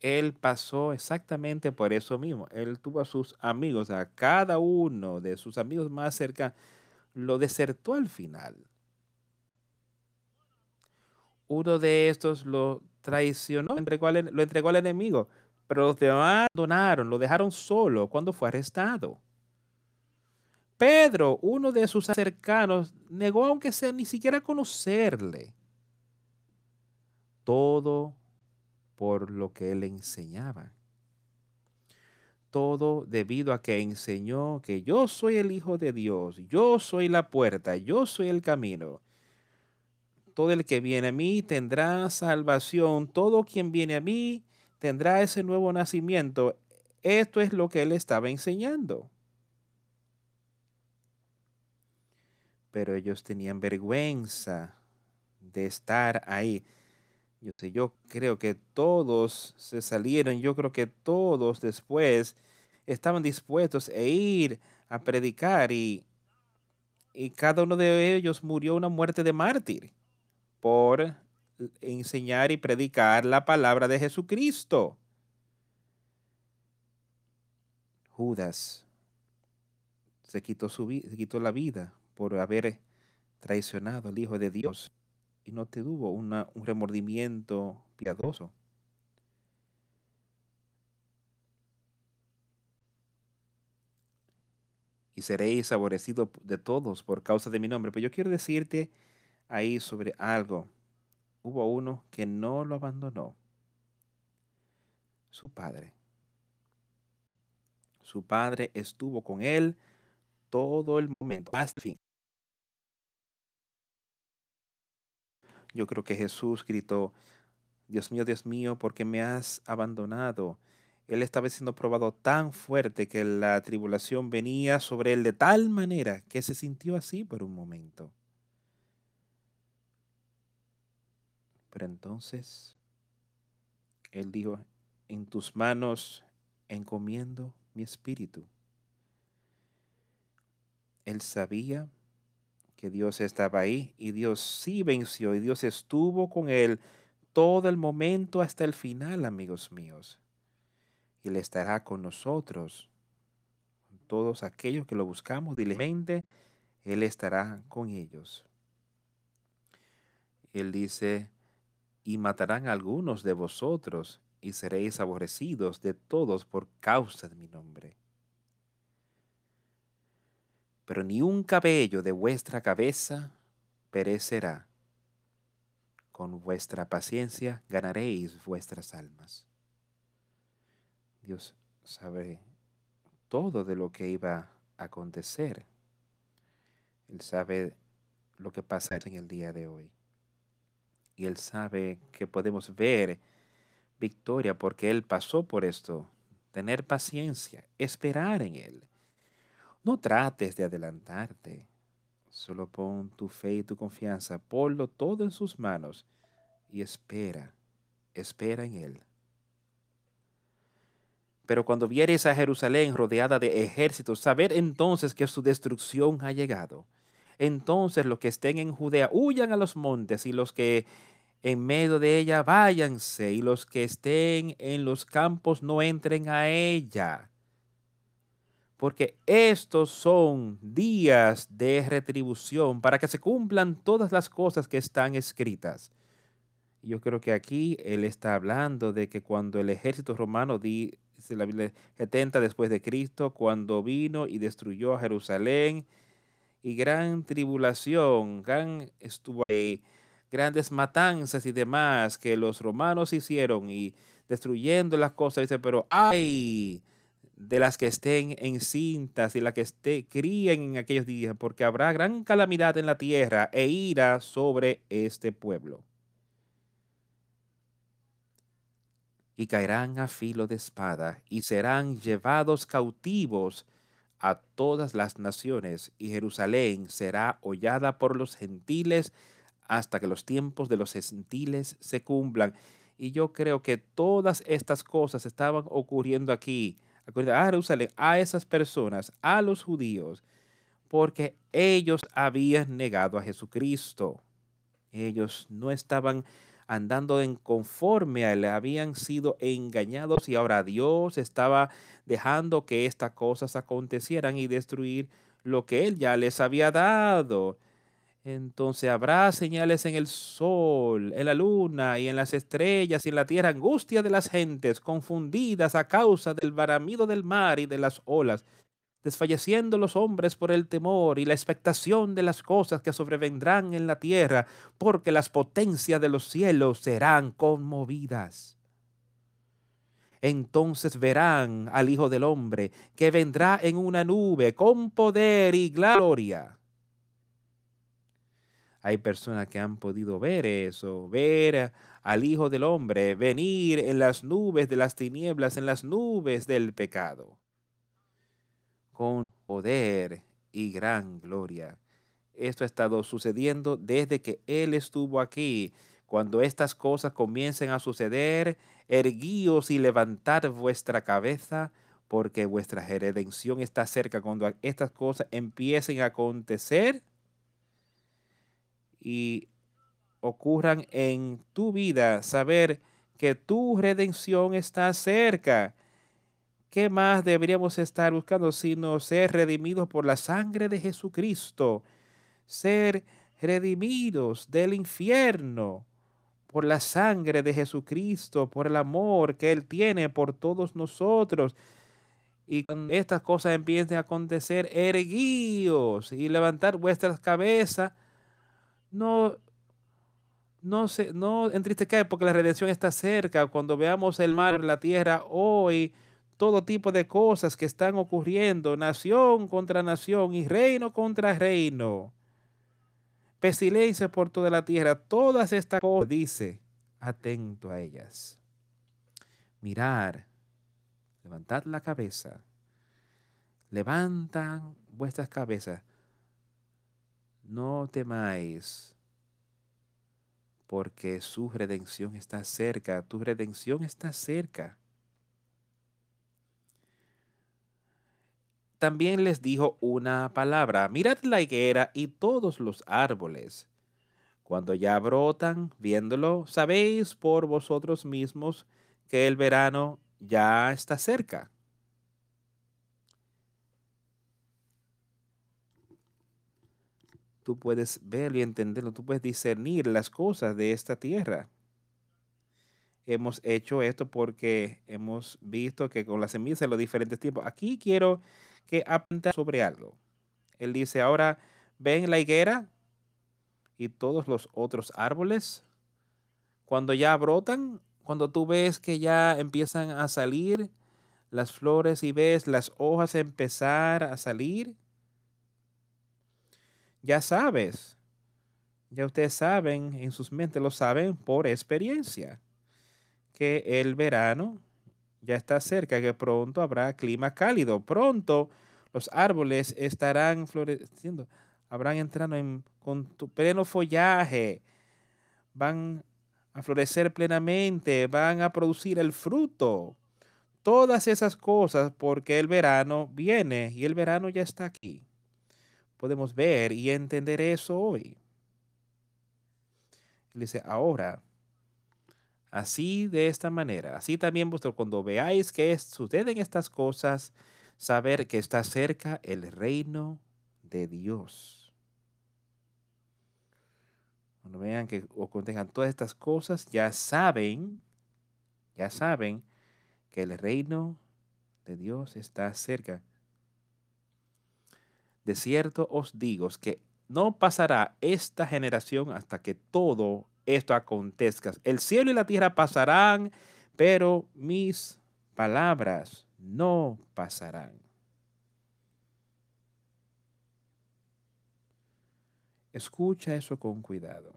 él pasó exactamente por eso mismo. Él tuvo a sus amigos, a cada uno de sus amigos más cerca, lo desertó al final. Uno de estos lo traicionó, lo entregó al enemigo, pero los demás abandonaron, lo dejaron solo cuando fue arrestado. Pedro, uno de sus cercanos, negó aunque sea ni siquiera conocerle. Todo por lo que él enseñaba. Todo debido a que enseñó que yo soy el Hijo de Dios, yo soy la puerta, yo soy el camino. Todo el que viene a mí tendrá salvación, todo quien viene a mí tendrá ese nuevo nacimiento. Esto es lo que él estaba enseñando. Pero ellos tenían vergüenza de estar ahí. Yo, sé, yo creo que todos se salieron, yo creo que todos después estaban dispuestos a ir a predicar y, y cada uno de ellos murió una muerte de mártir por enseñar y predicar la palabra de Jesucristo. Judas se quitó, su, se quitó la vida por haber traicionado al Hijo de Dios y no te tuvo un remordimiento piadoso. Y seréis aborrecidos de todos por causa de mi nombre. Pero yo quiero decirte ahí sobre algo. Hubo uno que no lo abandonó. Su padre. Su padre estuvo con él todo el momento, hasta el fin. Yo creo que Jesús gritó, Dios mío, Dios mío, ¿por qué me has abandonado? Él estaba siendo probado tan fuerte que la tribulación venía sobre él de tal manera que se sintió así por un momento. Pero entonces él dijo, en tus manos encomiendo mi espíritu. Él sabía que Dios estaba ahí y Dios sí venció y Dios estuvo con él todo el momento hasta el final, amigos míos. Y Él estará con nosotros, todos aquellos que lo buscamos diligentemente, Él estará con ellos. Él dice, y matarán a algunos de vosotros y seréis aborrecidos de todos por causa de mi nombre pero ni un cabello de vuestra cabeza perecerá. Con vuestra paciencia ganaréis vuestras almas. Dios sabe todo de lo que iba a acontecer. Él sabe lo que pasa en el día de hoy. Y Él sabe que podemos ver victoria porque Él pasó por esto. Tener paciencia, esperar en Él. No trates de adelantarte. Solo pon tu fe y tu confianza, ponlo todo en sus manos y espera, espera en Él. Pero cuando vieres a Jerusalén rodeada de ejércitos, saber entonces que su destrucción ha llegado. Entonces los que estén en Judea huyan a los montes y los que en medio de ella váyanse y los que estén en los campos no entren a ella porque estos son días de retribución para que se cumplan todas las cosas que están escritas. Yo creo que aquí él está hablando de que cuando el ejército romano, dice la Biblia, 70 después de Cristo, cuando vino y destruyó a Jerusalén, y gran tribulación, gran estuvo ahí, grandes matanzas y demás que los romanos hicieron y destruyendo las cosas, dice, pero ay, de las que estén encintas y las que esté, críen en aquellos días, porque habrá gran calamidad en la tierra e ira sobre este pueblo. Y caerán a filo de espada y serán llevados cautivos a todas las naciones, y Jerusalén será hollada por los gentiles hasta que los tiempos de los gentiles se cumplan. Y yo creo que todas estas cosas estaban ocurriendo aquí a Jerusalén, a esas personas, a los judíos, porque ellos habían negado a Jesucristo. Ellos no estaban andando en conforme él, habían sido engañados y ahora Dios estaba dejando que estas cosas acontecieran y destruir lo que él ya les había dado. Entonces habrá señales en el sol, en la luna y en las estrellas y en la tierra, angustia de las gentes confundidas a causa del baramido del mar y de las olas, desfalleciendo los hombres por el temor y la expectación de las cosas que sobrevendrán en la tierra, porque las potencias de los cielos serán conmovidas. Entonces verán al Hijo del Hombre que vendrá en una nube con poder y gloria hay personas que han podido ver eso, ver al Hijo del Hombre venir en las nubes de las tinieblas, en las nubes del pecado, con poder y gran gloria. Esto ha estado sucediendo desde que Él estuvo aquí. Cuando estas cosas comiencen a suceder, erguíos y levantad vuestra cabeza, porque vuestra redención está cerca. Cuando estas cosas empiecen a acontecer, y ocurran en tu vida, saber que tu redención está cerca. ¿Qué más deberíamos estar buscando sino ser redimidos por la sangre de Jesucristo? Ser redimidos del infierno por la sangre de Jesucristo, por el amor que Él tiene por todos nosotros. Y cuando estas cosas empiecen a acontecer, erguíos y levantar vuestras cabezas no, no, se, no entristezca porque la redención está cerca. Cuando veamos el mar, la tierra hoy, todo tipo de cosas que están ocurriendo, nación contra nación y reino contra reino. Pestilencia por toda la tierra, todas estas cosas, dice, atento a ellas. Mirar, levantad la cabeza, levantan vuestras cabezas no temáis, porque su redención está cerca, tu redención está cerca. También les dijo una palabra, mirad la higuera y todos los árboles. Cuando ya brotan, viéndolo, sabéis por vosotros mismos que el verano ya está cerca. Puedes ver y entenderlo, tú puedes discernir las cosas de esta tierra. Hemos hecho esto porque hemos visto que con las semillas en los diferentes tiempos. Aquí quiero que aprendan sobre algo. Él dice, ahora ven la higuera y todos los otros árboles. Cuando ya brotan, cuando tú ves que ya empiezan a salir las flores y ves las hojas empezar a salir, ya sabes, ya ustedes saben, en sus mentes lo saben por experiencia, que el verano ya está cerca, que pronto habrá clima cálido, pronto los árboles estarán floreciendo, habrán entrado en, con tu pleno follaje, van a florecer plenamente, van a producir el fruto. Todas esas cosas porque el verano viene y el verano ya está aquí podemos ver y entender eso hoy. dice, ahora, así de esta manera, así también vosotros cuando veáis que suceden estas cosas, saber que está cerca el reino de Dios. Cuando vean que o contengan todas estas cosas, ya saben, ya saben que el reino de Dios está cerca. De cierto os digo que no pasará esta generación hasta que todo esto acontezca. El cielo y la tierra pasarán, pero mis palabras no pasarán. Escucha eso con cuidado.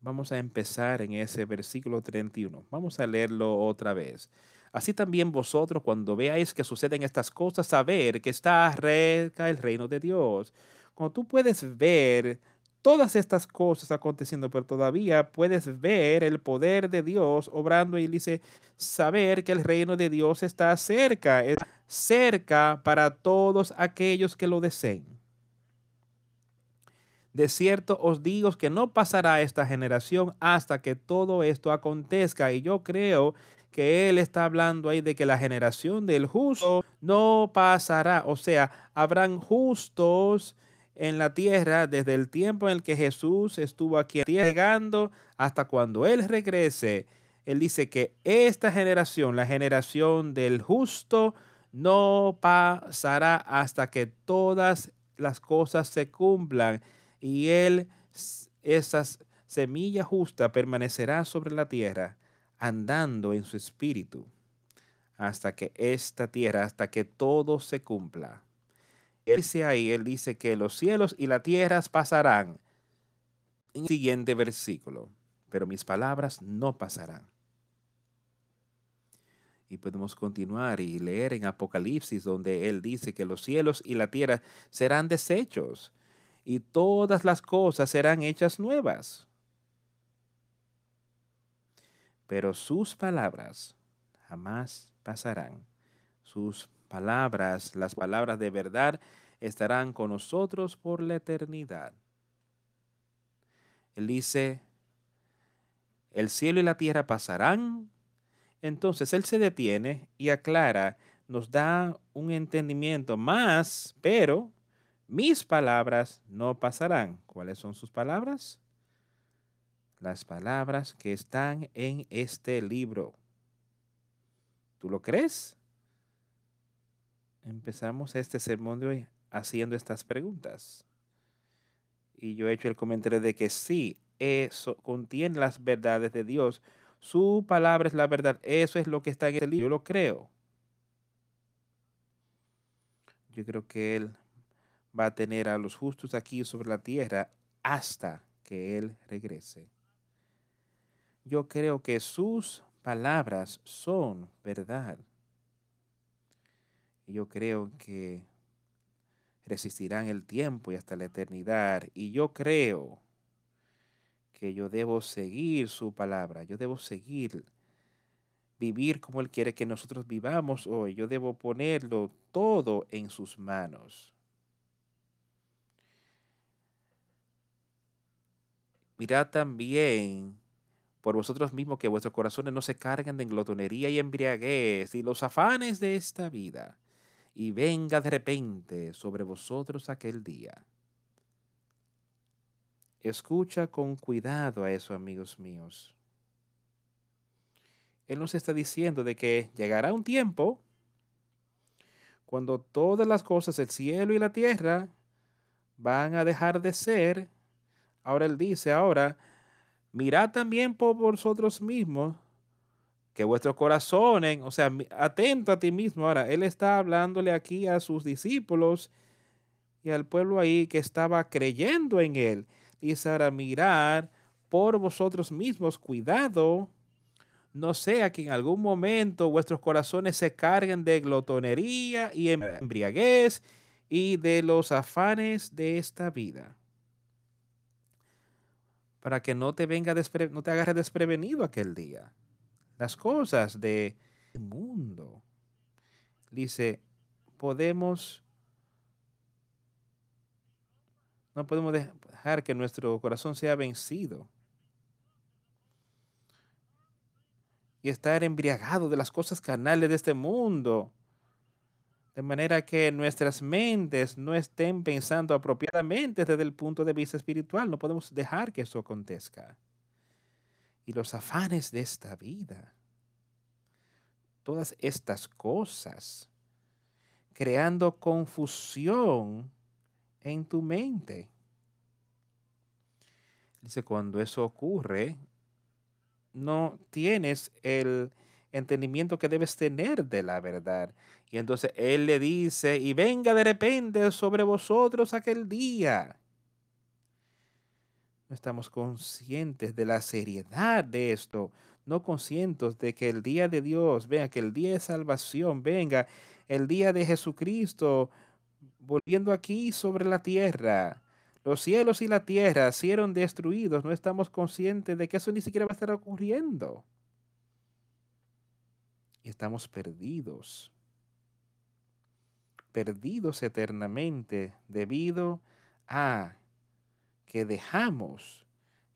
Vamos a empezar en ese versículo 31. Vamos a leerlo otra vez. Así también vosotros, cuando veáis que suceden estas cosas, saber que está cerca el reino de Dios. Cuando tú puedes ver todas estas cosas aconteciendo, pero todavía puedes ver el poder de Dios obrando y dice, saber que el reino de Dios está cerca, cerca para todos aquellos que lo deseen. De cierto os digo que no pasará esta generación hasta que todo esto acontezca. Y yo creo que él está hablando ahí de que la generación del justo no pasará. O sea, habrán justos en la tierra desde el tiempo en el que Jesús estuvo aquí llegando hasta cuando Él regrese. Él dice que esta generación, la generación del justo, no pasará hasta que todas las cosas se cumplan y él, esas semilla justa permanecerá sobre la tierra, andando en su espíritu, hasta que esta tierra, hasta que todo se cumpla. Él dice ahí, él dice que los cielos y las tierras pasarán. En el siguiente versículo, pero mis palabras no pasarán. Y podemos continuar y leer en Apocalipsis donde él dice que los cielos y la tierra serán deshechos y todas las cosas serán hechas nuevas. Pero sus palabras jamás pasarán. Sus palabras, las palabras de verdad, estarán con nosotros por la eternidad. Él dice, el cielo y la tierra pasarán. Entonces Él se detiene y aclara, nos da un entendimiento más, pero mis palabras no pasarán. ¿Cuáles son sus palabras? Las palabras que están en este libro. ¿Tú lo crees? Empezamos este sermón de hoy haciendo estas preguntas. Y yo he hecho el comentario de que sí, eso contiene las verdades de Dios. Su palabra es la verdad. Eso es lo que está en el libro. Yo lo creo. Yo creo que Él va a tener a los justos aquí sobre la tierra hasta que Él regrese. Yo creo que sus palabras son verdad. Yo creo que resistirán el tiempo y hasta la eternidad. Y yo creo que yo debo seguir su palabra. Yo debo seguir, vivir como Él quiere que nosotros vivamos hoy. Yo debo ponerlo todo en sus manos. Mirad también por vosotros mismos que vuestros corazones no se carguen de glotonería y embriaguez y los afanes de esta vida, y venga de repente sobre vosotros aquel día. Escucha con cuidado a eso, amigos míos. Él nos está diciendo de que llegará un tiempo cuando todas las cosas del cielo y la tierra van a dejar de ser Ahora él dice, ahora, mirad también por vosotros mismos que vuestros corazones, o sea, atento a ti mismo. Ahora, él está hablándole aquí a sus discípulos y al pueblo ahí que estaba creyendo en él. Dice ahora, mirad por vosotros mismos, cuidado, no sea que en algún momento vuestros corazones se carguen de glotonería y embriaguez y de los afanes de esta vida para que no te venga no te agarre desprevenido aquel día. Las cosas de mundo. Dice, podemos no podemos dejar que nuestro corazón sea vencido y estar embriagado de las cosas carnales de este mundo de manera que nuestras mentes no estén pensando apropiadamente desde el punto de vista espiritual. No podemos dejar que eso acontezca. Y los afanes de esta vida, todas estas cosas, creando confusión en tu mente. Dice, cuando eso ocurre, no tienes el entendimiento que debes tener de la verdad. Y entonces Él le dice, y venga de repente sobre vosotros aquel día. No estamos conscientes de la seriedad de esto, no conscientes de que el día de Dios, venga, que el día de salvación venga, el día de Jesucristo volviendo aquí sobre la tierra. Los cielos y la tierra fueron destruidos. No estamos conscientes de que eso ni siquiera va a estar ocurriendo. Y estamos perdidos. Perdidos eternamente debido a que dejamos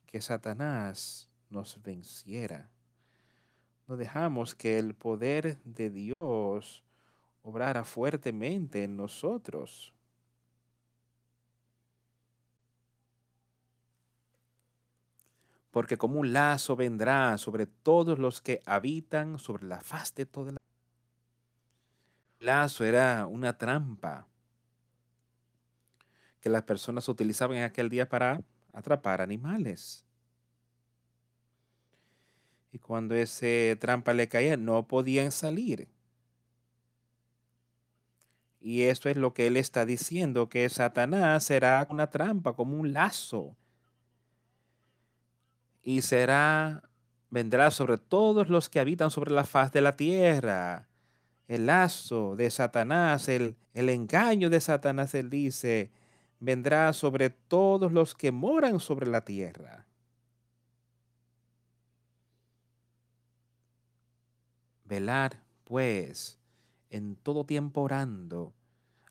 que Satanás nos venciera. No dejamos que el poder de Dios obrara fuertemente en nosotros. Porque como un lazo vendrá sobre todos los que habitan sobre la faz de toda la... Lazo era una trampa que las personas utilizaban en aquel día para atrapar animales. Y cuando ese trampa le caía, no podían salir. Y esto es lo que él está diciendo, que Satanás será una trampa, como un lazo. Y será, vendrá sobre todos los que habitan sobre la faz de la tierra. El lazo de Satanás, el, el engaño de Satanás, él dice, vendrá sobre todos los que moran sobre la tierra. Velar, pues, en todo tiempo orando.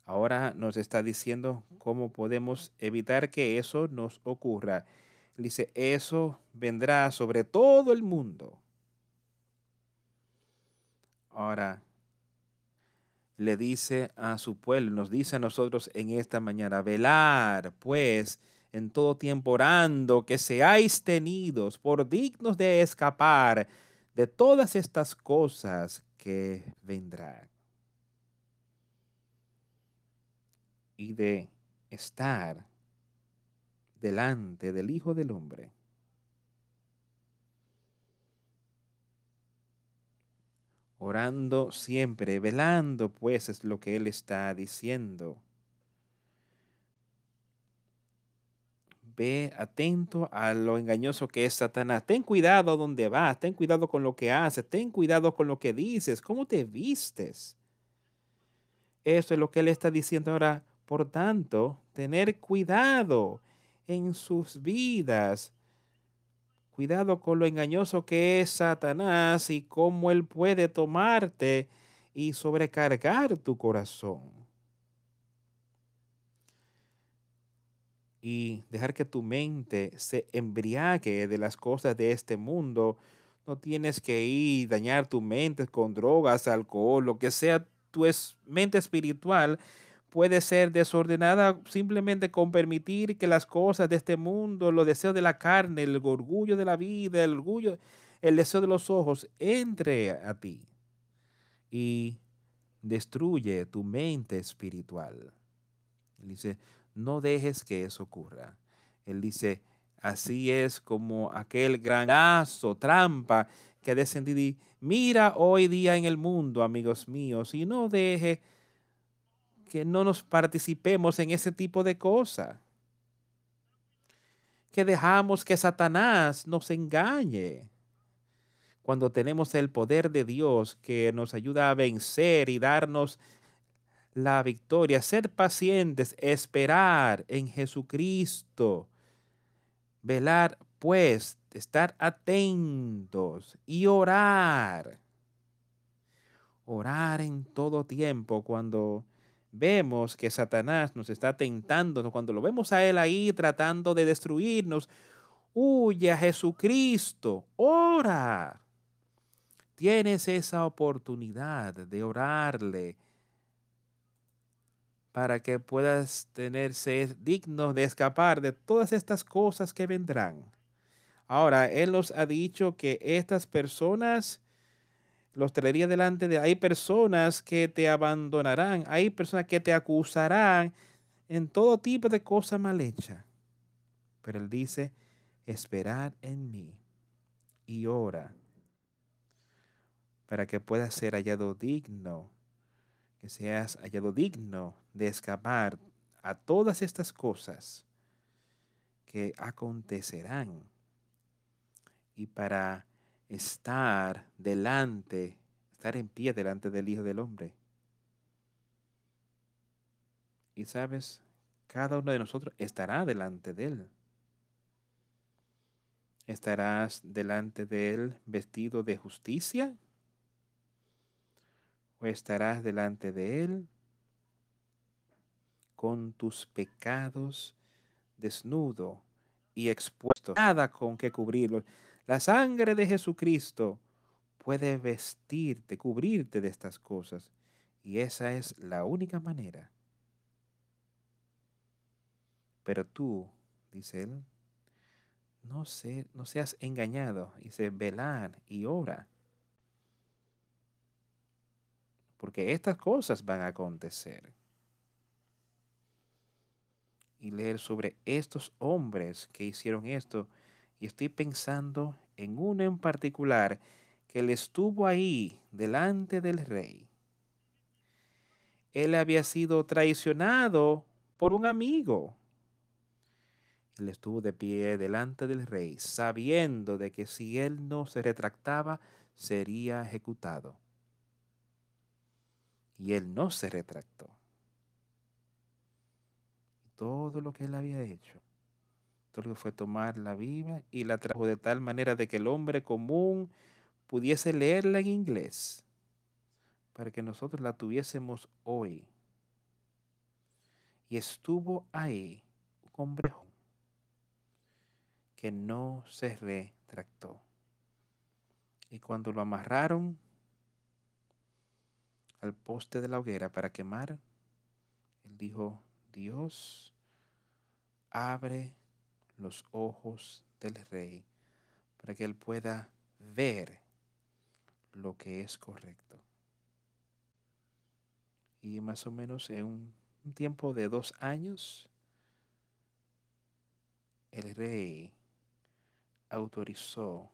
Ahora nos está diciendo cómo podemos evitar que eso nos ocurra. Dice, eso vendrá sobre todo el mundo. Ahora, le dice a su pueblo, nos dice a nosotros en esta mañana, velar pues en todo tiempo orando que seáis tenidos por dignos de escapar de todas estas cosas que vendrán. y de estar delante del Hijo del Hombre. Orando siempre, velando, pues es lo que Él está diciendo. Ve atento a lo engañoso que es Satanás. Ten cuidado donde vas, ten cuidado con lo que haces, ten cuidado con lo que dices, cómo te vistes. Eso es lo que Él está diciendo ahora por tanto, tener cuidado en sus vidas. Cuidado con lo engañoso que es Satanás y cómo él puede tomarte y sobrecargar tu corazón. Y dejar que tu mente se embriague de las cosas de este mundo. No tienes que ir dañar tu mente con drogas, alcohol, lo que sea tu mente espiritual puede ser desordenada simplemente con permitir que las cosas de este mundo, los deseos de la carne, el orgullo de la vida, el orgullo, el deseo de los ojos, entre a ti y destruye tu mente espiritual. Él dice, no dejes que eso ocurra. Él dice, así es como aquel granazo, trampa que ha descendido y mira hoy día en el mundo, amigos míos, y no deje que no nos participemos en ese tipo de cosas. Que dejamos que Satanás nos engañe. Cuando tenemos el poder de Dios que nos ayuda a vencer y darnos la victoria, ser pacientes, esperar en Jesucristo, velar pues, estar atentos y orar. Orar en todo tiempo cuando vemos que Satanás nos está tentando, cuando lo vemos a él ahí tratando de destruirnos, huye a Jesucristo, ora. Tienes esa oportunidad de orarle para que puedas tenerse digno de escapar de todas estas cosas que vendrán. Ahora, Él nos ha dicho que estas personas los traería delante de... Hay personas que te abandonarán, hay personas que te acusarán en todo tipo de cosas mal hechas. Pero él dice, esperad en mí y ora para que puedas ser hallado digno, que seas hallado digno de escapar a todas estas cosas que acontecerán y para estar delante, estar en pie delante del Hijo del Hombre. Y sabes, cada uno de nosotros estará delante de Él. ¿Estarás delante de Él vestido de justicia? ¿O estarás delante de Él con tus pecados desnudo y expuesto? Nada con que cubrirlo. La sangre de Jesucristo puede vestirte, cubrirte de estas cosas. Y esa es la única manera. Pero tú, dice él, no, no seas engañado. Dice, velar y ora. Porque estas cosas van a acontecer. Y leer sobre estos hombres que hicieron esto y estoy pensando en uno en particular que él estuvo ahí delante del rey. Él había sido traicionado por un amigo. Él estuvo de pie delante del rey, sabiendo de que si él no se retractaba, sería ejecutado. Y él no se retractó. Todo lo que él había hecho que fue tomar la Biblia y la trajo de tal manera de que el hombre común pudiese leerla en inglés para que nosotros la tuviésemos hoy. Y estuvo ahí un hombre que no se retractó. Y cuando lo amarraron al poste de la hoguera para quemar, él dijo, Dios, abre los ojos del rey para que él pueda ver lo que es correcto. Y más o menos en un, tiempo de dos años, el rey autorizó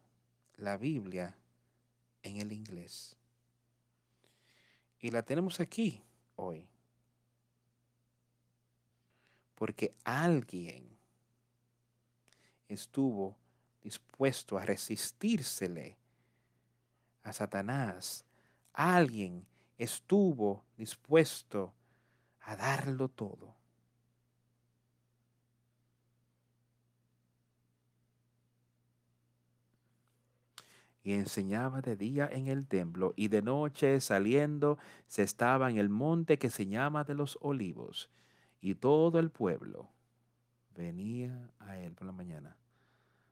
la Biblia en el inglés. Y la tenemos aquí hoy. Porque alguien estuvo dispuesto a resistírsele a Satanás. Alguien estuvo dispuesto a darlo todo. y enseñaba de día en el templo y de noche saliendo se estaba en el monte que se llama de los olivos y todo el pueblo venía a él por la mañana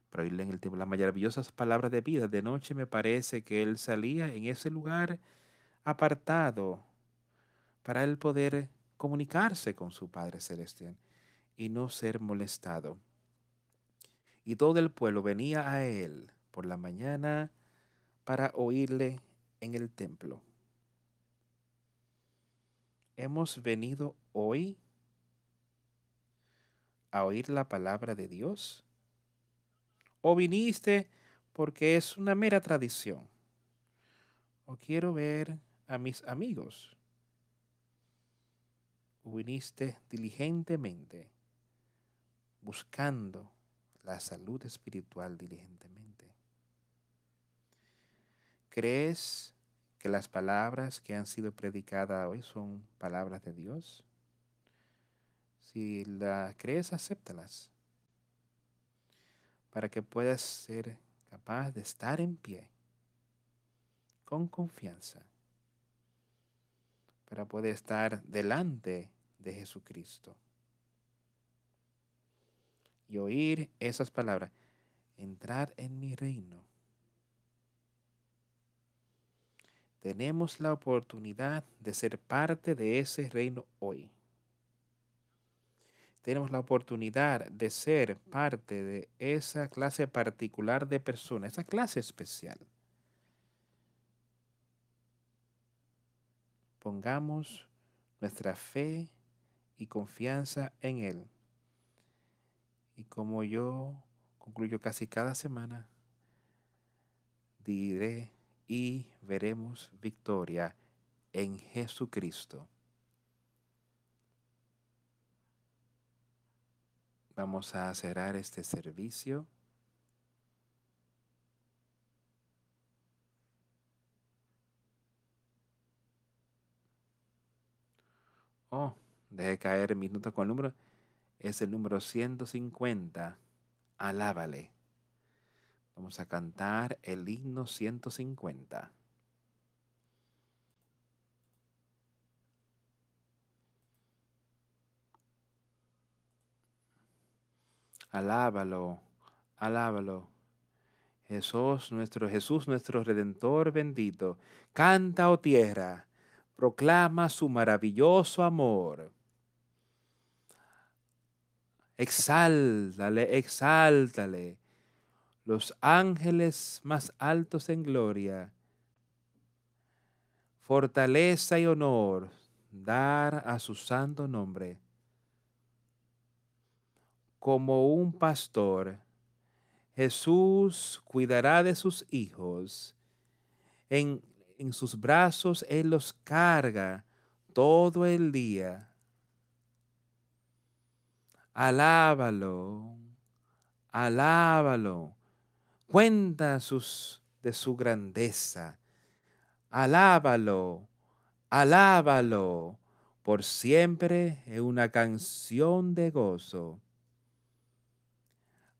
para oírle en el tiempo las maravillosas palabras de vida. De noche me parece que él salía en ese lugar apartado para él poder comunicarse con su Padre Celestial y no ser molestado. Y todo el pueblo venía a él por la mañana para oírle en el templo. Hemos venido hoy a oír la palabra de Dios? ¿O viniste porque es una mera tradición? ¿O quiero ver a mis amigos? ¿O viniste diligentemente buscando la salud espiritual diligentemente? ¿Crees que las palabras que han sido predicadas hoy son palabras de Dios? Si la crees, acéptalas. Para que puedas ser capaz de estar en pie con confianza, para poder estar delante de Jesucristo. Y oír esas palabras, entrar en mi reino. Tenemos la oportunidad de ser parte de ese reino hoy tenemos la oportunidad de ser parte de esa clase particular de personas, esa clase especial. Pongamos nuestra fe y confianza en Él. Y como yo concluyo casi cada semana, diré y veremos victoria en Jesucristo. Vamos a cerrar este servicio. Oh, deje caer mi nota con el número. Es el número 150. Alábale. Vamos a cantar el himno 150. Alábalo, alábalo. Jesús nuestro, Jesús nuestro Redentor bendito. Canta, oh tierra, proclama su maravilloso amor. Exáltale, exáltale. Los ángeles más altos en gloria. Fortaleza y honor dar a su santo nombre como un pastor, Jesús cuidará de sus hijos. En, sus brazos Él los carga todo el día. Alábalo, alábalo. Cuenta sus, de su grandeza. Alábalo, alábalo por siempre en una canción de gozo.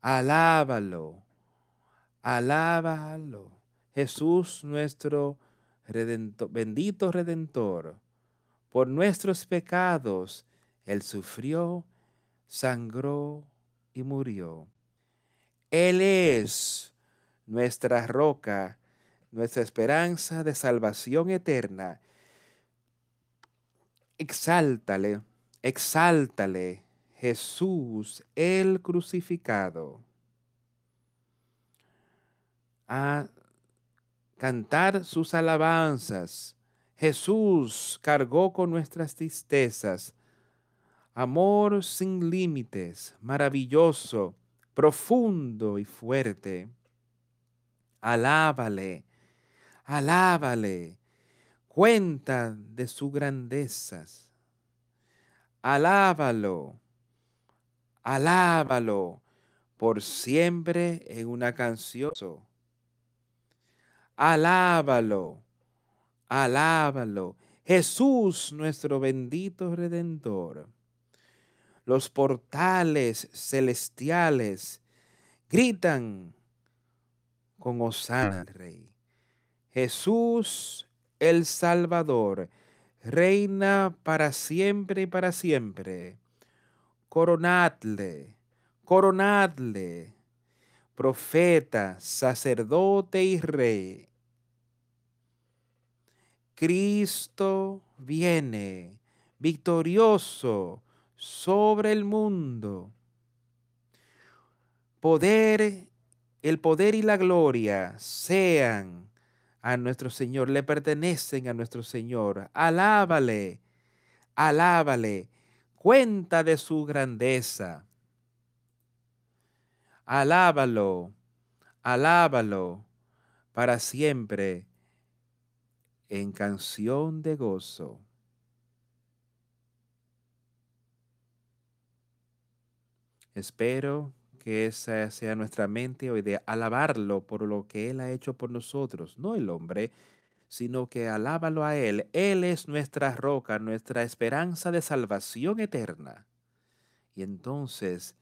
Alábalo, alábalo. Jesús nuestro bendito redentor, por nuestros pecados, Él sufrió, sangró y murió. Él es nuestra roca, nuestra esperanza de salvación eterna. Exáltale, exáltale, Jesús el crucificado. A cantar sus alabanzas. Jesús cargó con nuestras tristezas. Amor sin límites, maravilloso, profundo y fuerte. Alábale, alábale, cuenta de sus grandezas. Alábalo, Alábalo por siempre en una canción. Alábalo, alábalo. Jesús, nuestro bendito redentor. Los portales celestiales gritan con Osana, Rey. Jesús, el Salvador, reina para siempre y para siempre coronadle, coronadle, profeta, sacerdote y rey. Cristo viene victorioso sobre el mundo. Poder, el poder y la gloria sean a nuestro Señor, le pertenecen a nuestro Señor. Alábale, alábale cuenta de su grandeza. Alábalo, alábalo para siempre en canción de gozo. Espero que esa sea nuestra mente hoy de alabarlo por lo que Él ha hecho por nosotros, no el hombre, sino que alábalo a Él. Él es nuestra roca, nuestra esperanza de salvación eterna. Y entonces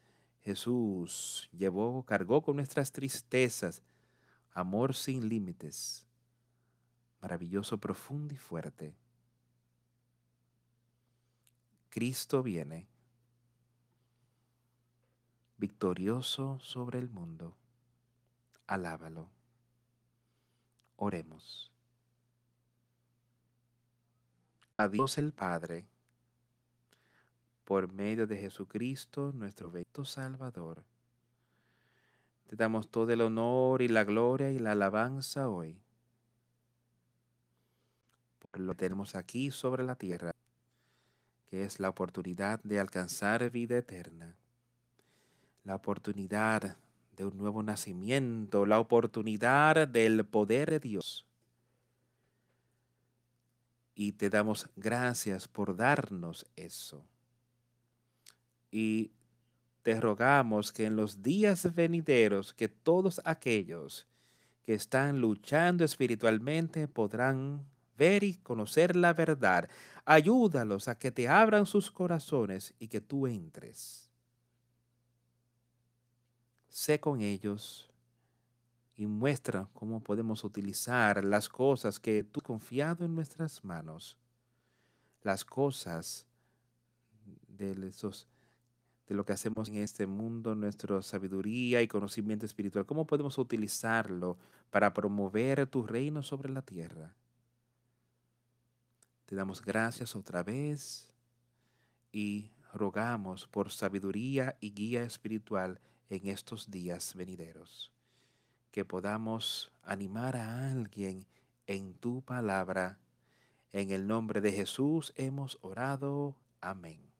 Jesús llevó, cargó con nuestras tristezas, amor sin límites, maravilloso, profundo y fuerte. Cristo viene, victorioso sobre el mundo. Alábalo. Oremos. A Dios el Padre, por medio de Jesucristo, nuestro bendito Salvador. Te damos todo el honor y la gloria y la alabanza hoy. Por lo tenemos aquí sobre la tierra, que es la oportunidad de alcanzar vida eterna, la oportunidad de un nuevo nacimiento, la oportunidad del poder de Dios Y te damos gracias por darnos eso. Y te rogamos que en los días venideros, que todos aquellos que están luchando espiritualmente podrán ver y conocer la verdad. Ayúdalos a que te abran sus corazones y que tú entres. Sé con ellos y muestra cómo podemos utilizar las cosas que tú has confiado en nuestras manos. Las cosas de esos de lo que hacemos en este mundo, nuestra sabiduría y conocimiento espiritual. ¿Cómo podemos utilizarlo para promover tu reino sobre la tierra? Te damos gracias otra vez y rogamos por sabiduría y guía espiritual en estos días venideros. Que podamos animar a alguien en tu palabra. En el nombre de Jesús hemos orado. Amén.